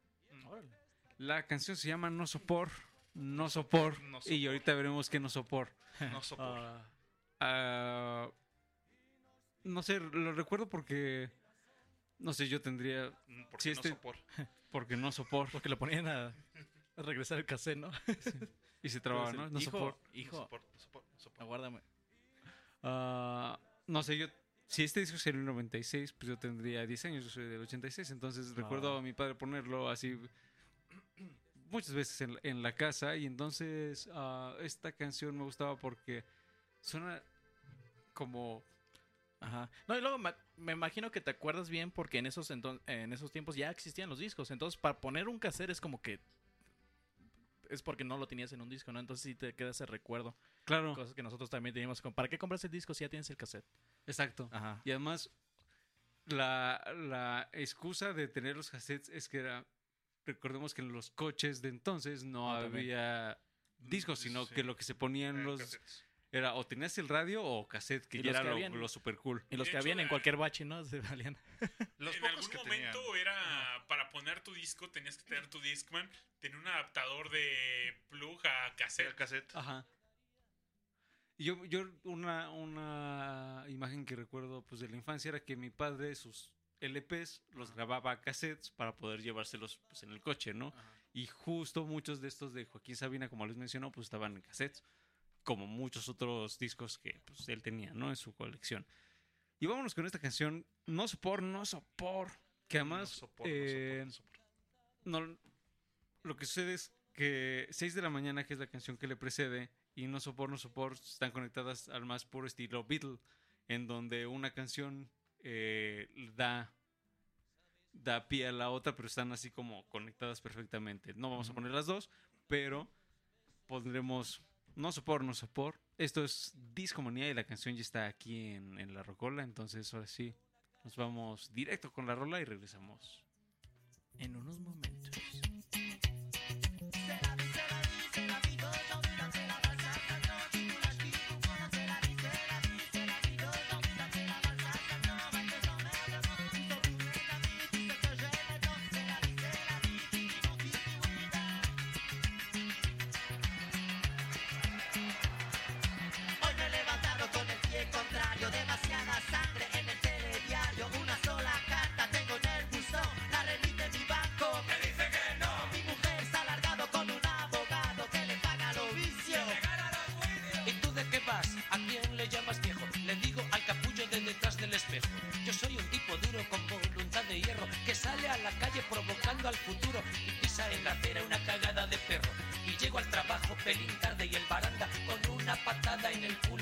La canción se llama No Sopor, No Sopor, No y Sopor. ahorita veremos qué No Sopor. No soporto. Ah, no sé, lo recuerdo porque, no sé, yo tendría, Mm, ¿Por sí, qué no este- soporto? porque No Sopor, Porque lo ponían a, a regresar el cassette, ¿no? y se trababa, ¿no? No hijo, Sopor. No hijo, no soporto, no soporto. aguárdame. Ah, no sé, yo. Si este disco salió en el 96, pues yo tendría 10 años, yo soy del 86, entonces recuerdo a mi padre ponerlo así muchas veces en, en la casa y entonces ah, esta canción me gustaba porque suena como... Ajá. No, y luego me imagino que te acuerdas bien porque en esos, en esos tiempos ya existían los discos. Entonces, para poner un cassette es como que. Es porque no lo tenías en un disco, ¿no? Entonces sí te queda ese recuerdo. Claro, Cosas que nosotros también teníamos. Como, ¿Para qué compras el disco si ya tienes el cassette? exacto. Ajá. Y además, la, la excusa de tener los cassettes es que era... Recordemos que en los coches de entonces no también. había discos, sino sí. que lo que se ponían Eh, los... cassettes. Era o tenías el radio o cassette, que ya era que lo, habían- lo super cool. Y los De que hecho, habían en cualquier bache, ¿no? Se valían. Los en algún que momento tenían. era para poner tu disco tenías que tener tu Discman, tenía un adaptador de plug a cassette. cassette. Ajá. Y yo, yo una, una imagen que recuerdo pues de la infancia era que mi padre sus LPs los grababa a cassettes para poder llevárselos pues, en el coche, ¿no? Y justo muchos de estos de Joaquín Sabina, como les mencionó, pues estaban en cassettes, como muchos otros discos que pues, él tenía, ¿no? En su colección. Y vámonos con esta canción, No Sopor, No Sopor, que además... no soporto, eh, no soporto, no soporto. no, lo que sucede es que 6 de la mañana, que es la canción que le precede, y No Sopor, No Sopor, están conectadas al más puro estilo Beatle, en donde una canción eh, da, da pie a la otra, pero están así como conectadas perfectamente. No vamos a poner las dos, pero pondremos No Sopor, No Sopor. Esto es Discomanía y la canción ya está aquí en, en la rocola, entonces ahora sí, nos vamos directo con la rola y regresamos. En unos momentos. Le llamas viejo? Le digo al capullo de detrás del espejo. Yo soy un tipo duro con voluntad de hierro que sale a la calle provocando al futuro y pisa en la acera una cagada de perro. Y llego al trabajo pelín tarde y el baranda con una patada en el culo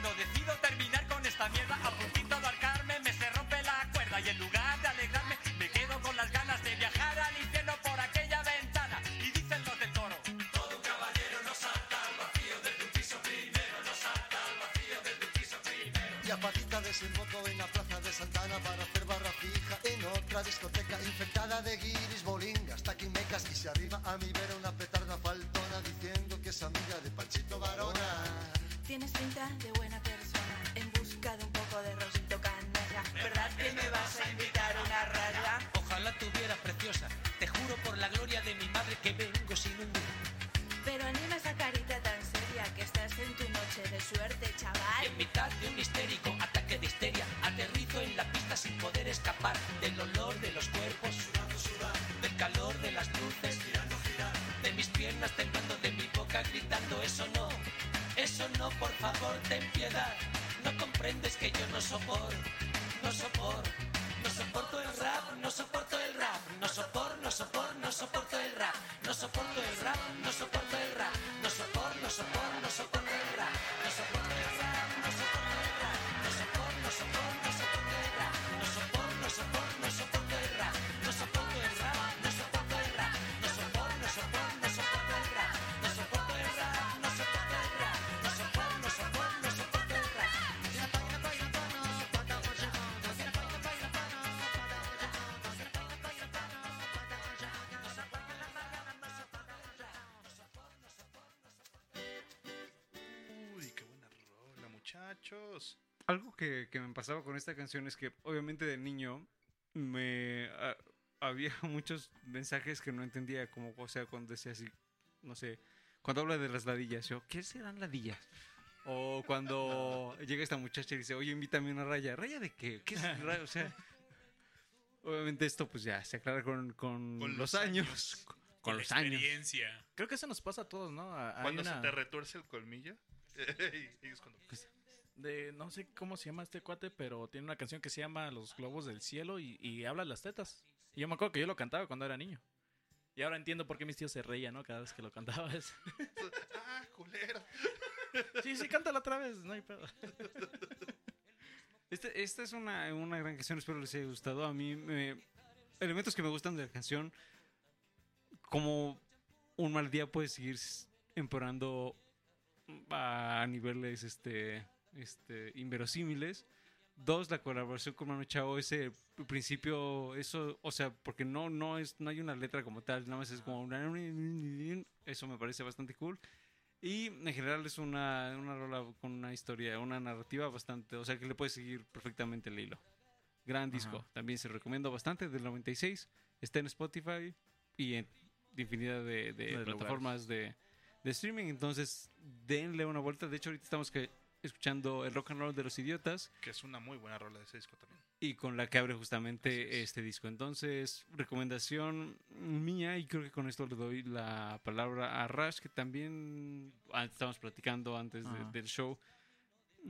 Cuando decido terminar con esta mierda, a puntito de arcarme me se rompe la cuerda y en lugar de alegrarme me quedo con las ganas de viajar al infierno por aquella ventana. Y dicen los del toro, Todo un caballero no salta al vacío de tu piso primero, no salta al vacío de tu piso primero. Y a patita desemboco en la plaza de Santana para hacer barra fija en otra discoteca infectada de guiris, bolingas, taquimecas y se arriba a mi vera una petarda faltona diciendo que es amiga de Panchito Barona. Tienes pinta de Ojalá tuviera preciosa, te juro por la gloria de mi muchachos. Algo que, que me pasaba con esta canción es que, obviamente, de niño, me ah, había muchos mensajes que no entendía, como, o sea, cuando decía así, no sé, cuando habla de las ladillas, yo, ¿qué serán ladillas? O cuando llega esta muchacha y dice, oye, invítame una raya. ¿Raya de qué? ¿Qué es raya? O sea, obviamente esto pues ya se aclara con, con, Con los, los años. años. Con, Con los años. experiencia. Creo que eso nos pasa a todos, ¿no? A- Cuando una- se te retuerce el colmillo. De no sé cómo se llama este cuate, pero tiene una canción que se llama Los globos del cielo y, y habla de las tetas. Y yo me acuerdo que yo lo cantaba cuando era niño. Y ahora entiendo por qué mis tíos se reían, ¿no? Cada vez que lo cantaba. Es- ah, culero. sí, sí, cántala otra vez, no hay pedo. Este, esta es una, una gran canción, espero les haya gustado. A mí, me- elementos que me gustan de la canción, como un mal día puede seguir empeorando a niveles este, este, inverosímiles. Dos, la colaboración con Manu Chao, ese principio, eso, o sea, porque no, no, es, no hay una letra como tal, nada más es como una... Eso me parece bastante cool. Y en general es una, una rola con una historia, una narrativa bastante, o sea que le puedes seguir perfectamente el hilo. Gran disco, Ajá. también se recomiendo bastante, del 96, está en Spotify y en infinidad de, de De plataformas de, de streaming, entonces denle una vuelta. De hecho ahorita estamos que, escuchando el rock and roll de los idiotas Que es una muy buena rola de ese disco también. y con la que abre justamente es. este disco. Entonces, recomendación mía, y creo que con esto le doy la palabra a Rash, que también ah, estábamos platicando antes de- del show.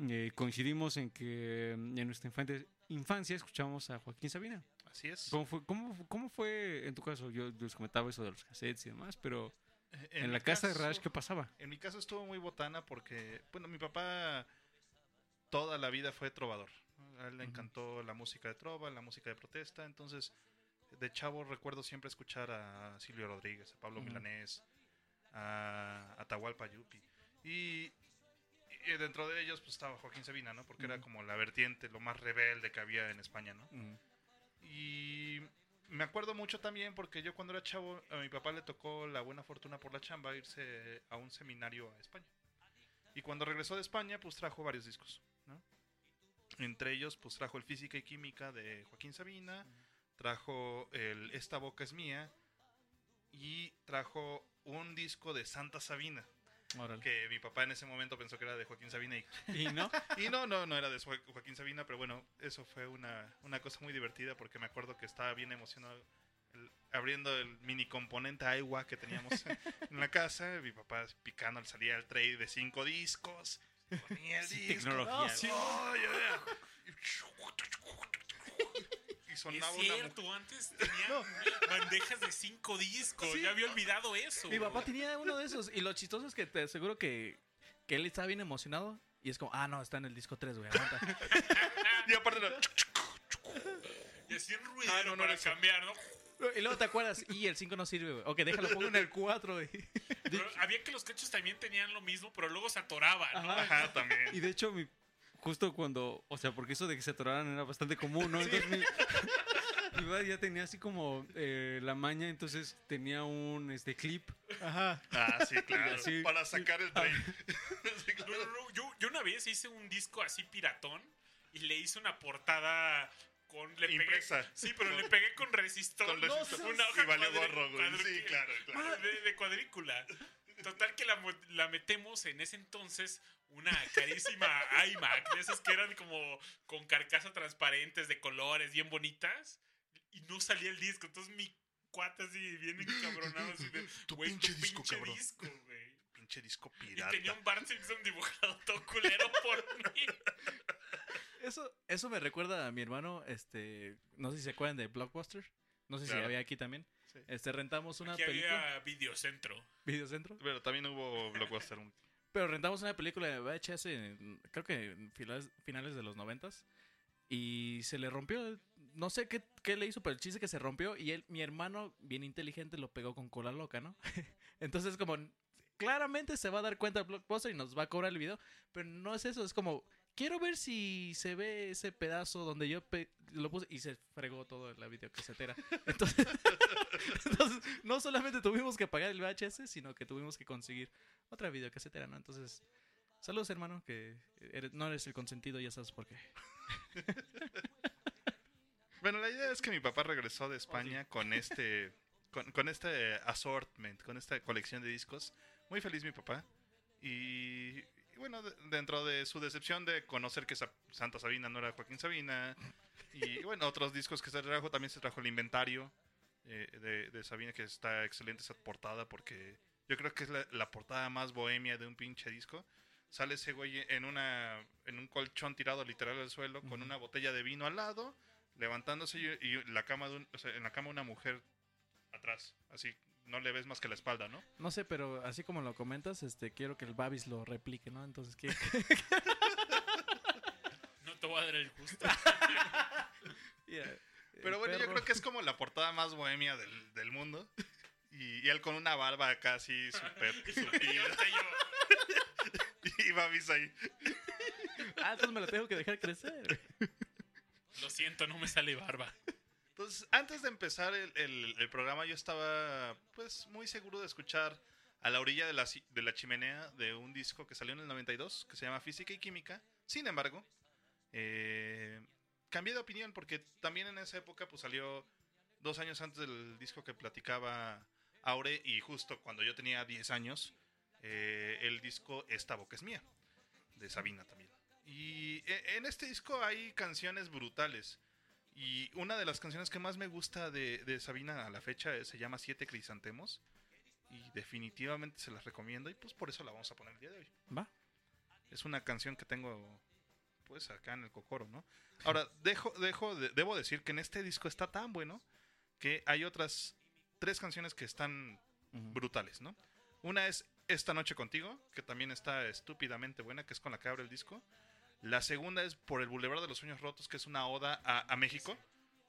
eh, coincidimos en que mm, en nuestra infante- infancia escuchamos a Joaquín Sabina. Así es. ¿Cómo fue, cómo, cómo fue en tu caso? Yo les comentaba eso de los cassettes y demás, pero en, mi la casa de caso- Rash, ¿qué pasaba? En mi caso estuvo muy botana porque, bueno, mi papá toda la vida fue trovador. A él le encantó la música de trova, la música de protesta. Entonces, de chavo recuerdo siempre escuchar a Silvio Rodríguez, a Pablo Ujú. Milanés, a Atahualpa Yupi. Y, y dentro de ellos pues estaba Joaquín Sabina, ¿no? Porque era Ujú. como la vertiente, lo más rebelde que había en España, ¿no? Y me acuerdo mucho también porque yo cuando era chavo, a mi papá le tocó la buena fortuna por la chamba irse a un seminario a España. Y cuando regresó de España, pues trajo varios discos, ¿no? Entre ellos, pues trajo el Física y Química de Joaquín Sabina, trajo el Esta Boca es Mía y trajo un disco de Santa Sabina. Órale. Que mi papá en ese momento pensó que era de Joaquín Sabina y, ¿Y no? y no, no, no era de Jo- Joaquín Sabina, pero bueno, eso fue una, una cosa muy divertida porque me acuerdo que estaba bien emocionado el- abriendo el mini componente agua que teníamos en la casa. Mi papá picando al salir al tray de cinco discos. Ponía el Sí, disco. tecnología. Sí. Ay, ay, Y Es sonaba una cierto, antes tenía bandejas de cinco discos. Sí. Ya había olvidado eso. Mi papá tenía uno de esos. Y lo chistoso es que te aseguro que, que él estaba bien emocionado. Y es como, ah, no, está en el disco 3, güey. aguanta". Y aparte, era- Y así un ruido Ah, no, no para eso. cambiar, ¿no? y luego te acuerdas, y el 5 no sirve, güey. Ok, déjalo, pongo en el 4, güey. Pero había que los cachos también tenían lo mismo, pero luego se atoraban, ¿no? Ajá, también. Y de hecho, mi, justo cuando, o sea, porque eso de que se atoraran era bastante común, ¿no? Entonces mi, mi papá ya tenía así como eh, la maña, entonces tenía un este clip. Ajá. Ah, sí, claro. Sí. Para sacar el tren. No, no, no, Yo, yo una vez hice un disco así piratón y le hice una portada con. Le Impresa. Pegué, sí, pero le pegué con resistor. Con resistor. Una hoja Y valió güey. Sí, claro, claro. De, de cuadrícula. Total que la, la metemos en ese entonces una carísima iMac, de esas que eran como con carcasa transparentes de colores bien bonitas y no salía el disco. Entonces mi cuata así bien encabronado así de, Tu güey, pinche tu disco, pinche cabrón. disco, güey. Pinche disco Y pirata. tenía un Bart Simpson dibujado todo culero por mí. Eso, eso me recuerda a mi hermano, este, no sé si se acuerdan de Blockbuster. No sé Claro. si había aquí también. Sí. Este, rentamos una Aquí película. había videocentro. Videocentro. Pero también hubo Blockbuster. Pero rentamos una película de VHS, en- creo que en finales, finales de los noventas. Y se le rompió. No sé qué, qué le hizo, pero el chiste que se rompió. Y él, mi hermano, bien inteligente, lo pegó con cola loca, ¿no? Entonces, como claramente se va a dar cuenta el blockbuster y nos va a cobrar el video. Pero no es eso, es como. Quiero ver si se ve ese pedazo donde yo pe- lo puse y se fregó todo la videocasetera. Entonces, entonces, no solamente tuvimos que pagar el VHS, sino que tuvimos que conseguir otra videocasetera, ¿no? Entonces, saludos, hermano, que eres- no eres el consentido, ya sabes por qué. Bueno, la idea es que mi papá regresó de España con este con, con este assortment, con esta colección de discos. Muy feliz mi papá. Y, y bueno, de- dentro de su decepción de conocer que Sa- Santa Sabina no era Joaquín Sabina. Y bueno, otros discos que se trajo, también se trajo el inventario eh, de, de Sabina, que está excelente esa portada porque yo creo que es la, la portada más bohemia de un pinche disco. Sale ese güey en, una, en un colchón tirado literal al suelo con una botella de vino al lado, levantándose y, y la cama de un- o sea, en la cama una mujer atrás. Así no le ves más que la espalda, ¿no? No sé, pero así como lo comentas, este quiero que el Babis lo replique, ¿no? Entonces, ¿qué? No te voy a dar el gusto. Pero bueno, yo creo que es como la portada más bohemia del, del mundo. Y, y él con una barba casi súper supida. y Babis ahí. Ah, entonces me lo tengo que dejar crecer. Lo siento, no me sale barba. Entonces, antes de empezar el, el- el programa, yo estaba pues muy seguro de escuchar a la orilla de la, de la chimenea de un disco que salió en el 92, que se llama Física y Química. Sin embargo, eh, cambié de opinión porque también en esa época pues salió dos años antes del disco que platicaba Aure y justo cuando yo tenía 10 años, eh, el disco Esta boca es mía, de Sabina también. Y e- en este disco hay canciones brutales. Y una de las canciones que más me gusta de, de Sabina a la fecha eh, se llama Siete Crisantemos. Y definitivamente se las recomiendo y pues por eso la vamos a poner el día de hoy. Va. Es una canción que tengo pues acá en el cocoro, ¿no? Ahora, dejo, dejo, de- debo decir que en este disco está tan bueno que hay otras tres canciones que están brutales, ¿no? Una es Esta noche contigo, que también está estúpidamente buena, que es con la que abre el disco. La segunda es Por el Boulevard de los Sueños Rotos, que es una oda a, a México,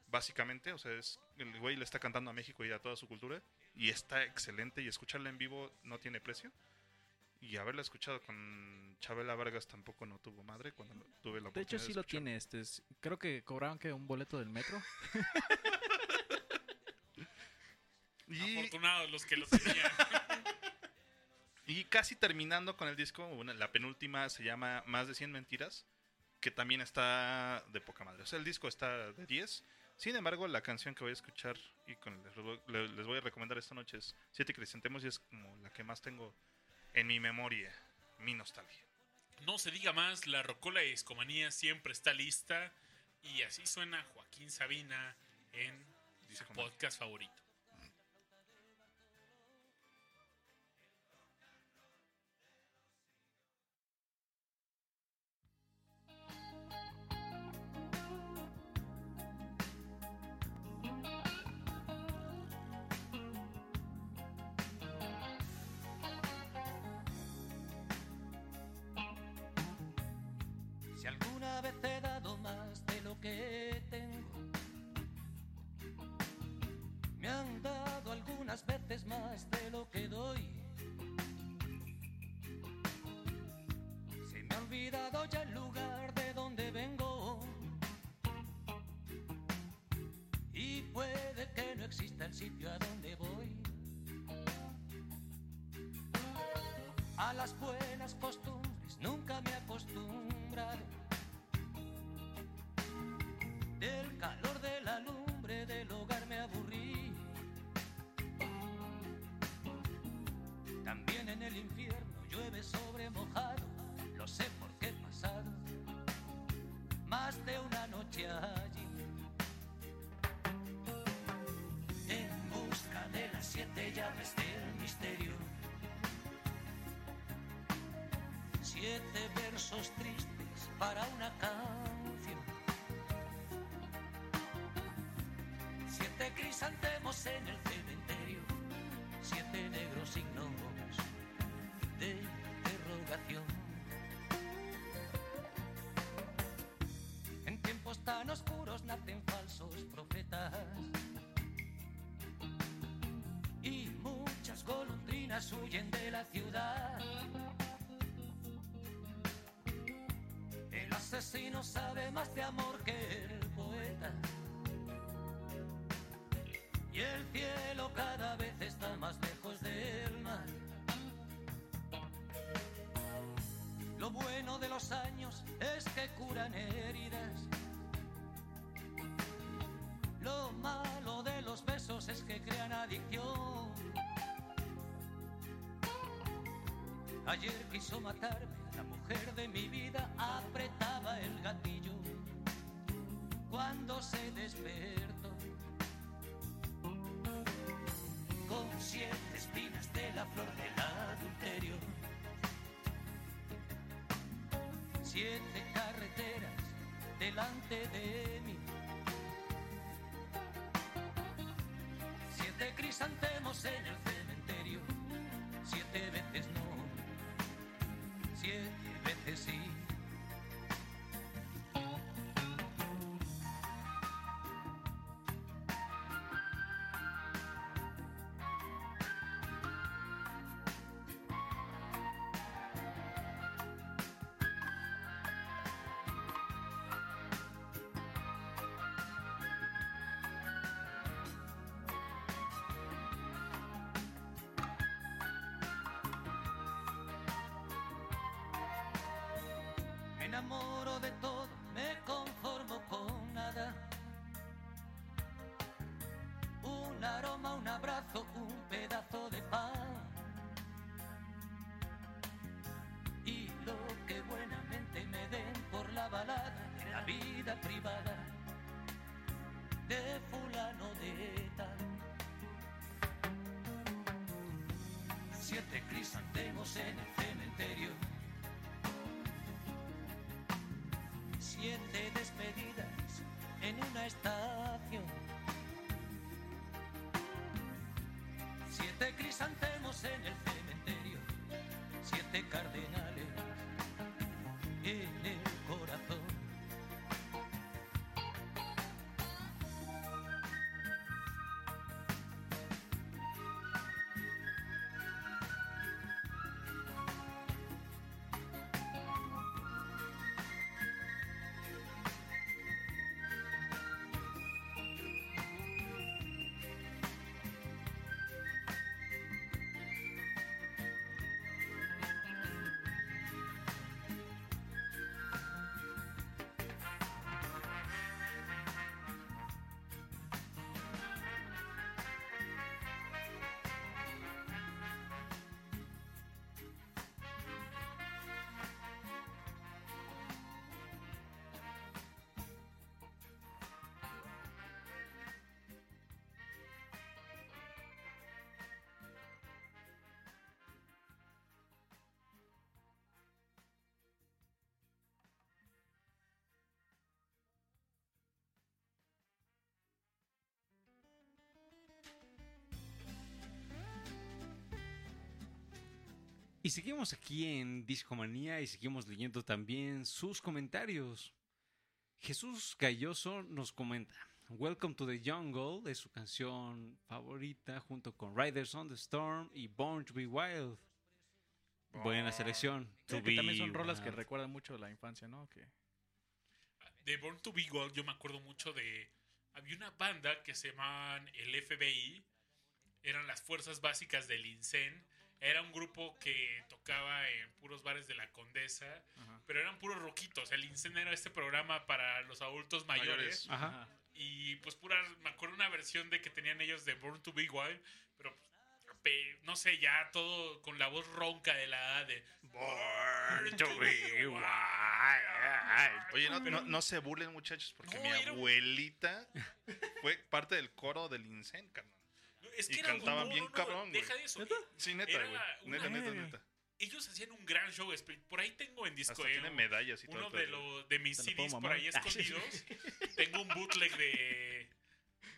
básicamente. O sea, es, el güey le está cantando a México y a toda su cultura. Y está excelente y escucharla en vivo no tiene precio. Y haberla escuchado con Chabela Vargas tampoco no tuvo madre cuando tuve la De oportunidad hecho, sí lo tiene. Este, es- creo que cobraban que un boleto del metro. Afortunados los que lo tenían. Y casi terminando con el disco, una- la penúltima se llama Más de 100 Mentiras, que también está de poca madre. O sea, el disco está de 10. Sin embargo, la canción que voy a escuchar y con, les, voy- le- les voy a recomendar esta noche es Siete Crisantemos y es como la que más tengo en mi memoria, mi nostalgia. No se diga más, la Rocola de Discomanía siempre está lista. Y así suena Joaquín Sabina en su podcast favorito. Sitio a donde voy. A las buenas costumbres Siete versos tristes para una canción. Siete crisantemos en el cementerio. Siete negros signos de interrogación. En tiempos tan oscuros nacen falsos profetas. Y muchas golondrinas huyen asesino sabe más de amor que el poeta. Y el cielo cada vez está más lejos del mar. Lo bueno de los años es que curan heridas. Lo malo de los besos es que crean adicción. Ayer quiso matarme, se despertó. Con siete espinas de la flor del adulterio. Siete carreteras delante de mí. Siete crisantemos en el cementerio. Siete veces enamoro de todo, me conformo con nada. Un aroma, un abrazo, un pedazo de pan. Y lo que buenamente me den por la balada de la vida privada de fulano de tal. Siete crisantemos en el cementerio. En Y seguimos aquí en Discomanía y seguimos leyendo también sus comentarios. Jesús Galloso nos comenta: Welcome to the Jungle es su canción favorita junto con Riders on the Storm y Born to be Wild. Buena selección. Sí, To que también son rolas que recuerdan mucho la infancia, ¿no? Que De Born to Be Wild yo me acuerdo mucho de había una banda que se llamaban el FBI, eran las fuerzas básicas del INSEN. Era un grupo que tocaba en puros bares de la Condesa, pero eran puros roquitos. El INSEN era este programa para los adultos mayores. Mayores. Ajá. Y pues puras, me acuerdo una versión de que tenían ellos de Born to Be Wild, pero pe- no sé, ya todo con la voz ronca de la A de Born to Be Wild. Oye, no, Pero- no, no se burlen, muchachos, porque No, mi un- abuelita fue parte del coro del Incen, carnal. Es Y que era cantaban no, bien no, cabrón, güey. Deja de eso. Sí, neta, güey. Neta, neta, neta. Ellos hacían un gran show. Por ahí tengo en disco. Hasta eh, tiene medallas y todo Uno de, lo- de mis ¿Te lo puedo CDs por ahí escondidos. tengo un bootleg de.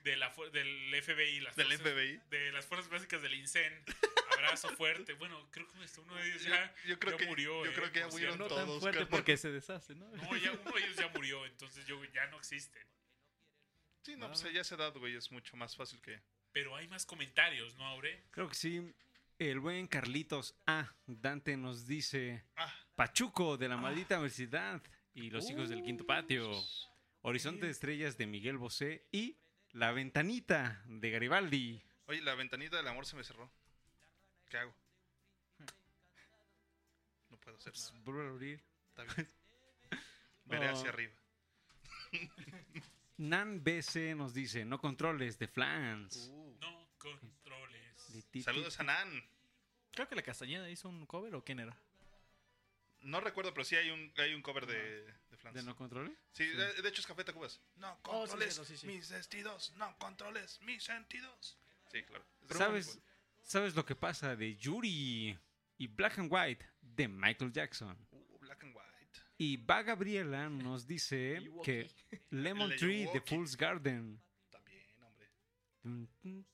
De la, del FBI, las ¿Del fuerzas- FBI? de las fuerzas básicas del INSEN. Abrazo fuerte. Bueno, creo que este, uno de ellos ya, Yo- yo creo ya que- murió. yo eh, creo que ya murieron. No tan todos, fuerte carnal. porque se deshace, ¿no? No, ya uno de ellos ya murió, entonces yo ya no existen. Sí, no, pues ya esa edad, güey, es mucho más fácil que... Pero hay más comentarios, ¿no, Aure? Creo que sí. El buen Carlitos A. Dante nos dice: Ah. Pachuco de la maldita universidad y los hijos del quinto patio. Horizonte de estrellas de Miguel Bosé y La ventanita de Garibaldi. Oye, la ventanita del amor se me cerró. ¿Qué hago? No puedo hacer nada. Vuelve a abrir. Está bien. Veré Oh. hacia arriba. Nan BC nos dice: No controles de Flans. Uh. No controles. De ti- Saludos a Nan. Creo que la Castañeda hizo un cover o quién era. No recuerdo, pero sí hay un, hay un cover de, de Flans. ¿De no controles? Sí, De, de hecho es Café Tacubas. No Oh, sí, controles cierto, sí, sí. mis vestidos, no controles mis sentidos. Sí, claro. Es de ¿Sabes, ¿Sabes lo que pasa de Yuri y Black and White de Michael Jackson? Uh, Black and White. Y Va Gabriela nos dice que Lemon Tree de. Fool's Garden.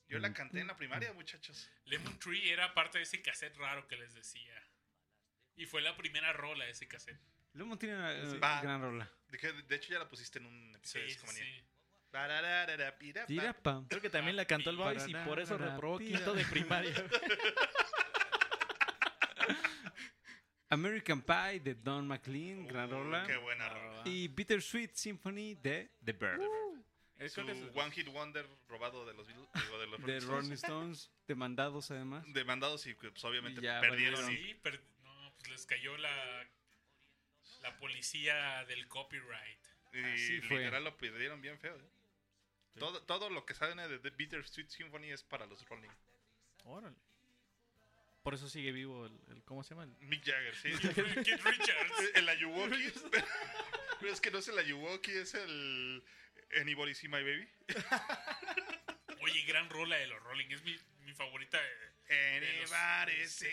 Yo la canté en la primaria, muchachos. Lemon Tree era parte de ese cassette raro que les decía. Y fue la primera rola de ese cassette. Lemon tiene una eh, gran rola. De, de hecho, ya la pusiste en un episodio de sí, Discomanía. sí. Pirapa. Creo que también la cantó el Boys y por eso reprobó quinto de primaria. American Pie de Don McLean, gran Uh, rola. Qué buena rola. Y Bittersweet Symphony de The Bird. Es Su es- One Hit Wonder robado de los Beatles, digo, de los de Rolling Stones. Demandados además. Demandados y pues, obviamente Y ya perdieron. valieron. Sí, per- no, pues les cayó la, la policía del copyright. Y Así fue. literal lo perdieron bien feo. ¿eh? Todo, todo lo que sale de The Bittersweet Symphony es para los Rolling. Órale. Por eso sigue vivo el, el- ¿cómo se llama? El- Mick Jagger, sí. Keith Richards. el Ayuwoki. Pero es que no es el Ayuwoki, es el Anybody See My Baby. Oye, gran rola de los Rolling. Es mi, mi favorita. de- de los- Anybody See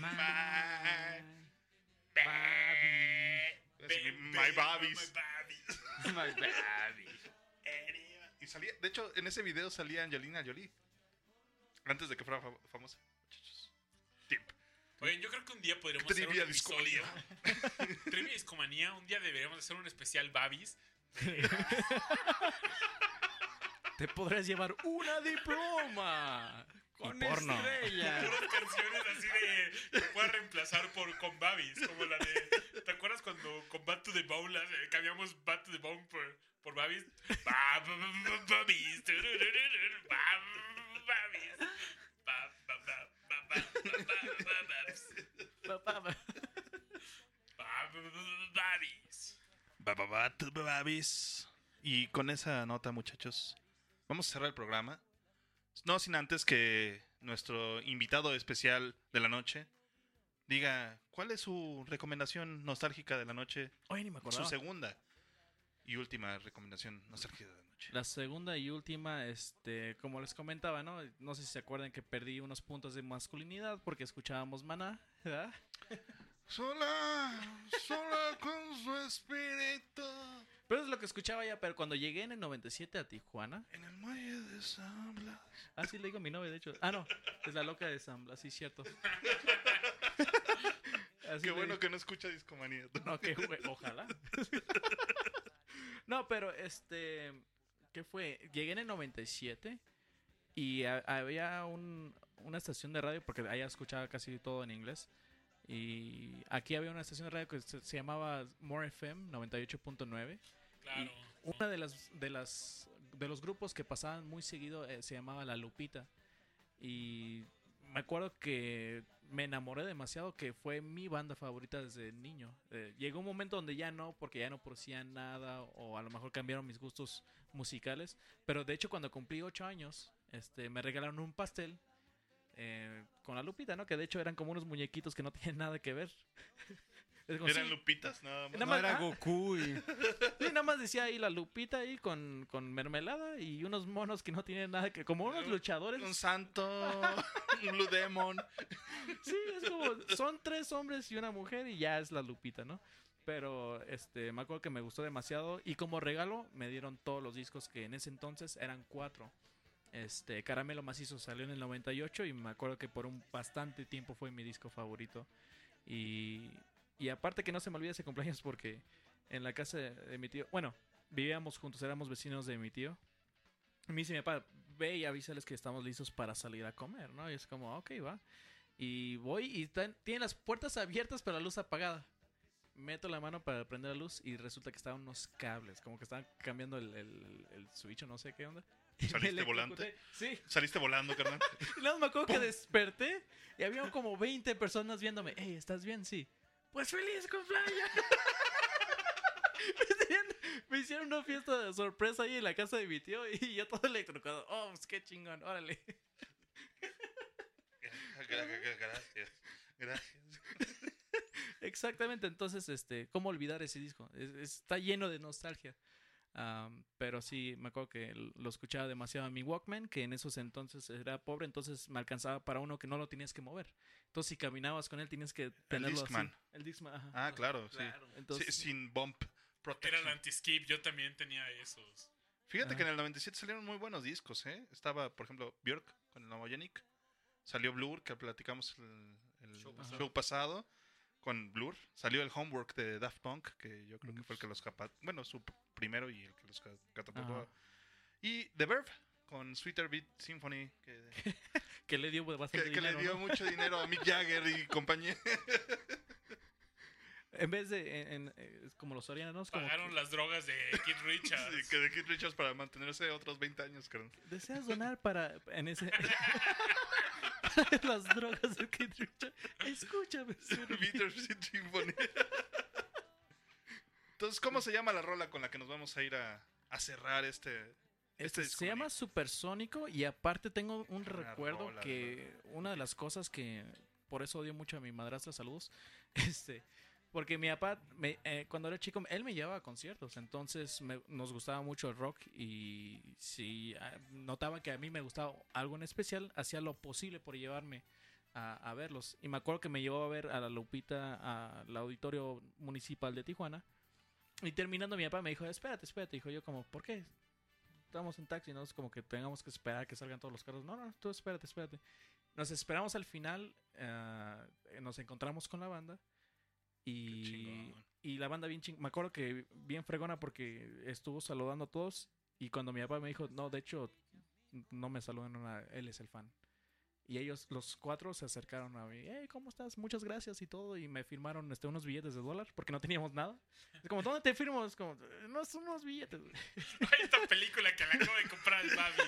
My Baby, My baby, Babbies. my baby. Y salía, de hecho, en ese video salía Angelina Jolie. Antes de que fuera fa- famosa. Oye, yo creo que un día podríamos hacer un Trivia episodio. Trivia Discomanía. Un día deberíamos hacer un especial Babis. Te podrás llevar una diploma. Con y porno. estrella. Puras canciones así de. que puedas reemplazar por con Babis. Como la de. ¿Te acuerdas cuando con Back to the Bone la- eh, cambiamos Back to the Bone por, por Babis? Ba- ba- ba- ba- Babis. Babis. Babis. Y con esa nota, muchachos, vamos a cerrar el programa. No sin antes que nuestro invitado especial de la noche diga cuál es su recomendación nostálgica de la noche, Oye, ni me su acordaba. segunda y última recomendación nostálgica de la noche. La segunda y última, este, como les comentaba, ¿no? No sé si se acuerdan que perdí unos puntos de masculinidad porque escuchábamos Maná, ¿verdad? Sola, sola con su espíritu. Pero es lo que escuchaba ya, pero cuando llegué en el 97 a Tijuana, En el muelle de San Blas. así le digo a mi novia, de hecho. Ah, no, es la loca de San Blas, sí, cierto. Así Qué bueno digo. que no escucha Discomanía. No, que ojalá. no, pero este, ¿qué fue? Llegué en el 97 y ha- había un- una estación de radio, porque allá escuchaba casi todo en inglés. Y aquí había una estación de radio que se, se llamaba More FM 98.9. Claro. Y una de las, de las de los grupos que pasaban muy seguido eh, se llamaba La Lupita. Y me acuerdo que me enamoré demasiado, que fue mi banda favorita desde niño. Eh, llegó un momento donde ya no, porque ya no producían nada, o a lo mejor cambiaron mis gustos musicales. Pero de hecho, cuando cumplí ocho años, este, me regalaron un pastel eh, con la lupita, ¿no? Que de hecho eran como unos muñequitos que no tienen nada que ver. Como, ¿Eran sí, lupitas? Nada más. Nada No más- era ah. Goku y... Sí, nada más decía ahí la lupita ahí con, con mermelada y unos monos que no tienen nada que... Como unos luchadores. Un santo, un Blue Demon. Sí, es como... Son tres hombres y una mujer y ya es la lupita, ¿no? Pero este, me acuerdo que me gustó demasiado y como regalo me dieron todos los discos que en ese entonces eran cuatro. Este, Caramelo Macizo salió en el 98 y me acuerdo que por un bastante tiempo fue mi disco favorito. Y, y aparte que no se me olvide ese cumpleaños porque en la casa de, mi tío, bueno, vivíamos juntos, éramos vecinos de mi tío. Y me dice mi papá, ve y avísales que estamos listos para salir a comer, ¿no? Y es como, ok, va. Y voy y están, tienen las puertas abiertas pero la luz apagada. Meto la mano para prender la luz y resulta que estaban unos cables, como que estaban cambiando el, el, el switch no sé qué onda. ¿Saliste volante? electrocuté. Sí. ¿Saliste volando, carnal? Luego me acuerdo que desperté y había como 20 personas viéndome. Hey, ¿estás bien? Sí. Pues feliz me, tenían- me hicieron una fiesta de sorpresa ahí en la casa de mi tío y yo todo electrocutado. Oh, pues qué chingón, órale. Gracias. Gracias. Exactamente, entonces, este, ¿cómo olvidar ese disco? Es- es- está lleno de nostalgia. Am, pero sí, me acuerdo que lo escuchaba demasiado en mi Walkman, que en esos entonces era pobre, entonces me alcanzaba para uno que no lo tenías que mover. Entonces, si caminabas con él, tienes que tenerlo así. Discman. El Discman, ajá. Ah, claro, sí. Entonces, Sí, sin bump Era protection. el anti-skip, yo también tenía esos. Fíjate Ah. que en el 97 salieron muy buenos discos, ¿eh? Estaba, por ejemplo, Björk con el Nomogenic. Salió Blur, que platicamos el, el show, pasado. pasado. con Blur. Salió el Homework de Daft Punk, que yo creo que fue el que los capa... Bueno, su primero y el que los ca- catapultó. Ajá. Y The Verve con Sweeter Beat Symphony, que, que le dio bastante que, que le dinero, dio ¿no? mucho dinero a Mick Jagger y compañía. En vez de, en- en- es como los orianos, como Pagaron las drogas de Kid Richards. Sí, que de Keith Richards para mantenerse otros 20 años, carnal. ¿Deseas donar para en ese las drogas de Keith Richards? Escúchame. Bitter Symphony. Entonces, ¿cómo se llama la rola con la que nos vamos a ir a, a cerrar este, este Este, se llama Supersónico y aparte tengo un recuerdo rola, que una de las cosas que por eso odio mucho a mi madrastra, saludos, este, porque mi papá me- eh, cuando era chico él me llevaba a conciertos, entonces me- nos gustaba mucho el rock y si ah, notaba que a mí me gustaba algo en especial, hacía lo posible por llevarme a, a verlos y me acuerdo que me llevó a ver a la Lupita al auditorio municipal de Tijuana. Y terminando mi papá me dijo, espérate, espérate. Dijo yo como, ¿por qué? estamos en taxi, no es como que tengamos que esperar que salgan todos los carros. No, no, tú espérate, espérate. Nos esperamos al final, eh, nos encontramos con la banda y, y la banda bien ching... Me acuerdo que bien fregona porque estuvo saludando a todos y cuando mi papá me dijo, no, de hecho, no me saludan, él es el fan. Y ellos, los cuatro, se acercaron a mí. Hey, ¿cómo estás? Muchas gracias y todo. Y me firmaron este, unos billetes de dólar porque no teníamos nada. Es como, ¿dónde te firmo? Es como, no son unos billetes. güey". Hay esta película que la acabo de comprar el Babis.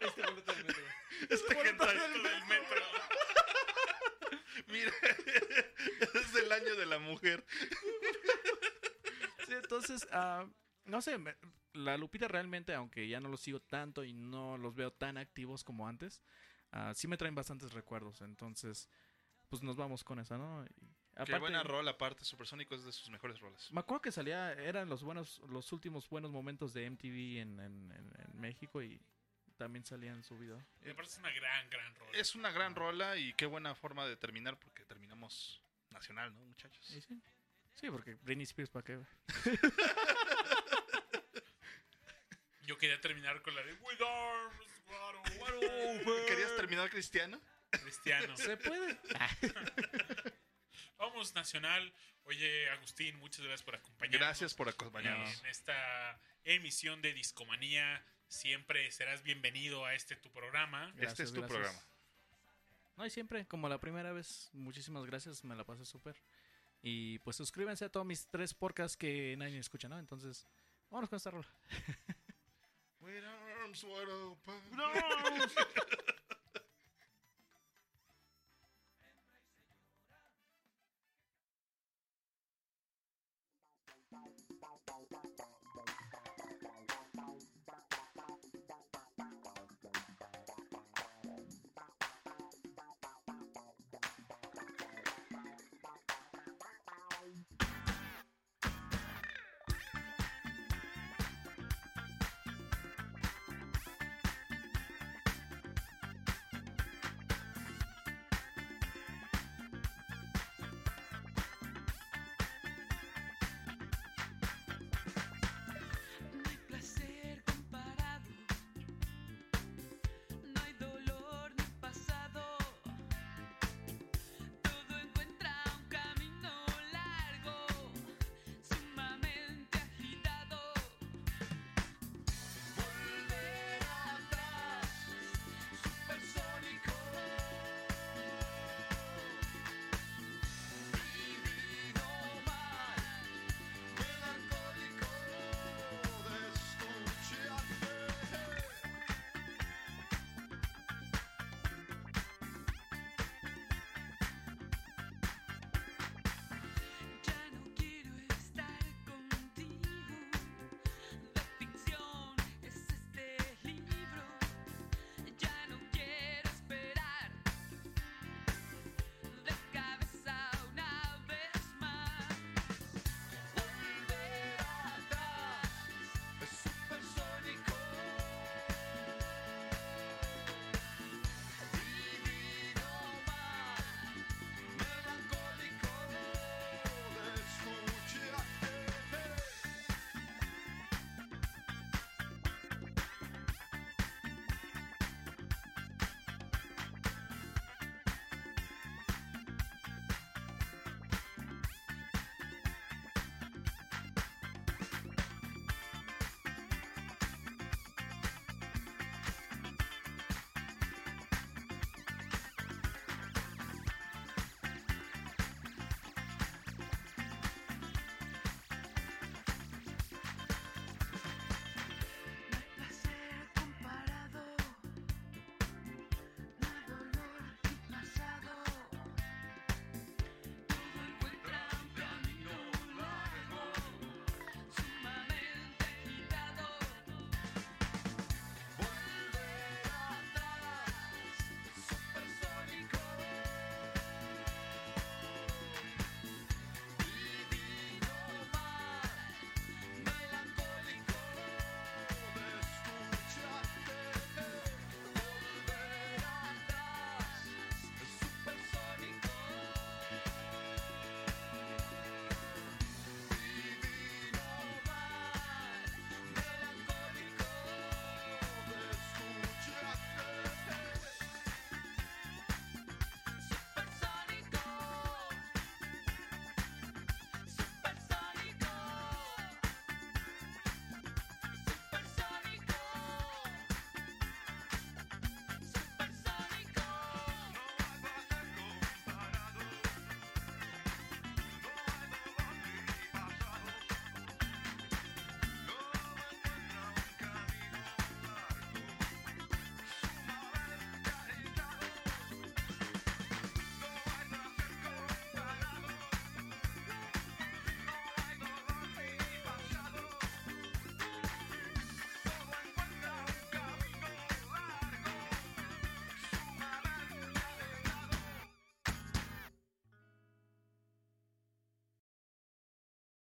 Este boleto del metro. Este boleto hentai. del metro. Mira, es del año de la mujer. Sí, entonces, ah, no sé, me- la Lupita realmente, aunque ya no los sigo tanto y no los veo tan activos como antes, ah, sí me traen bastantes recuerdos. Entonces, pues nos vamos con esa, ¿no? Y Qué aparte- buena rola, aparte. Supersónico es de sus mejores rolas. Me acuerdo que salía, eran los buenos, los últimos buenos momentos de MTV en, en- en- en México y también salía en su video. Me parece una gran, gran rola. Es una gran rola y qué buena forma de terminar porque terminamos nacional, ¿no, muchachos? Sí, sí. Sí, porque Britney Spears, ¿para qué? Yo quería terminar con la de With Arms. ¿Querías terminar cristiano? Cristiano. ¿Se puede? Vamos, Nacional. Oye, Agustín, muchas gracias por acompañarnos. Gracias por acompañarnos. En esta emisión de Discomanía. Siempre serás bienvenido a este tu programa. Este es tu programa. No, y siempre, como la primera vez, muchísimas gracias, me la pasé súper. Y pues suscríbanse a todos mis tres podcasts que nadie escucha, ¿no? Entonces, Vámonos con esta rola. Arms wide open. No.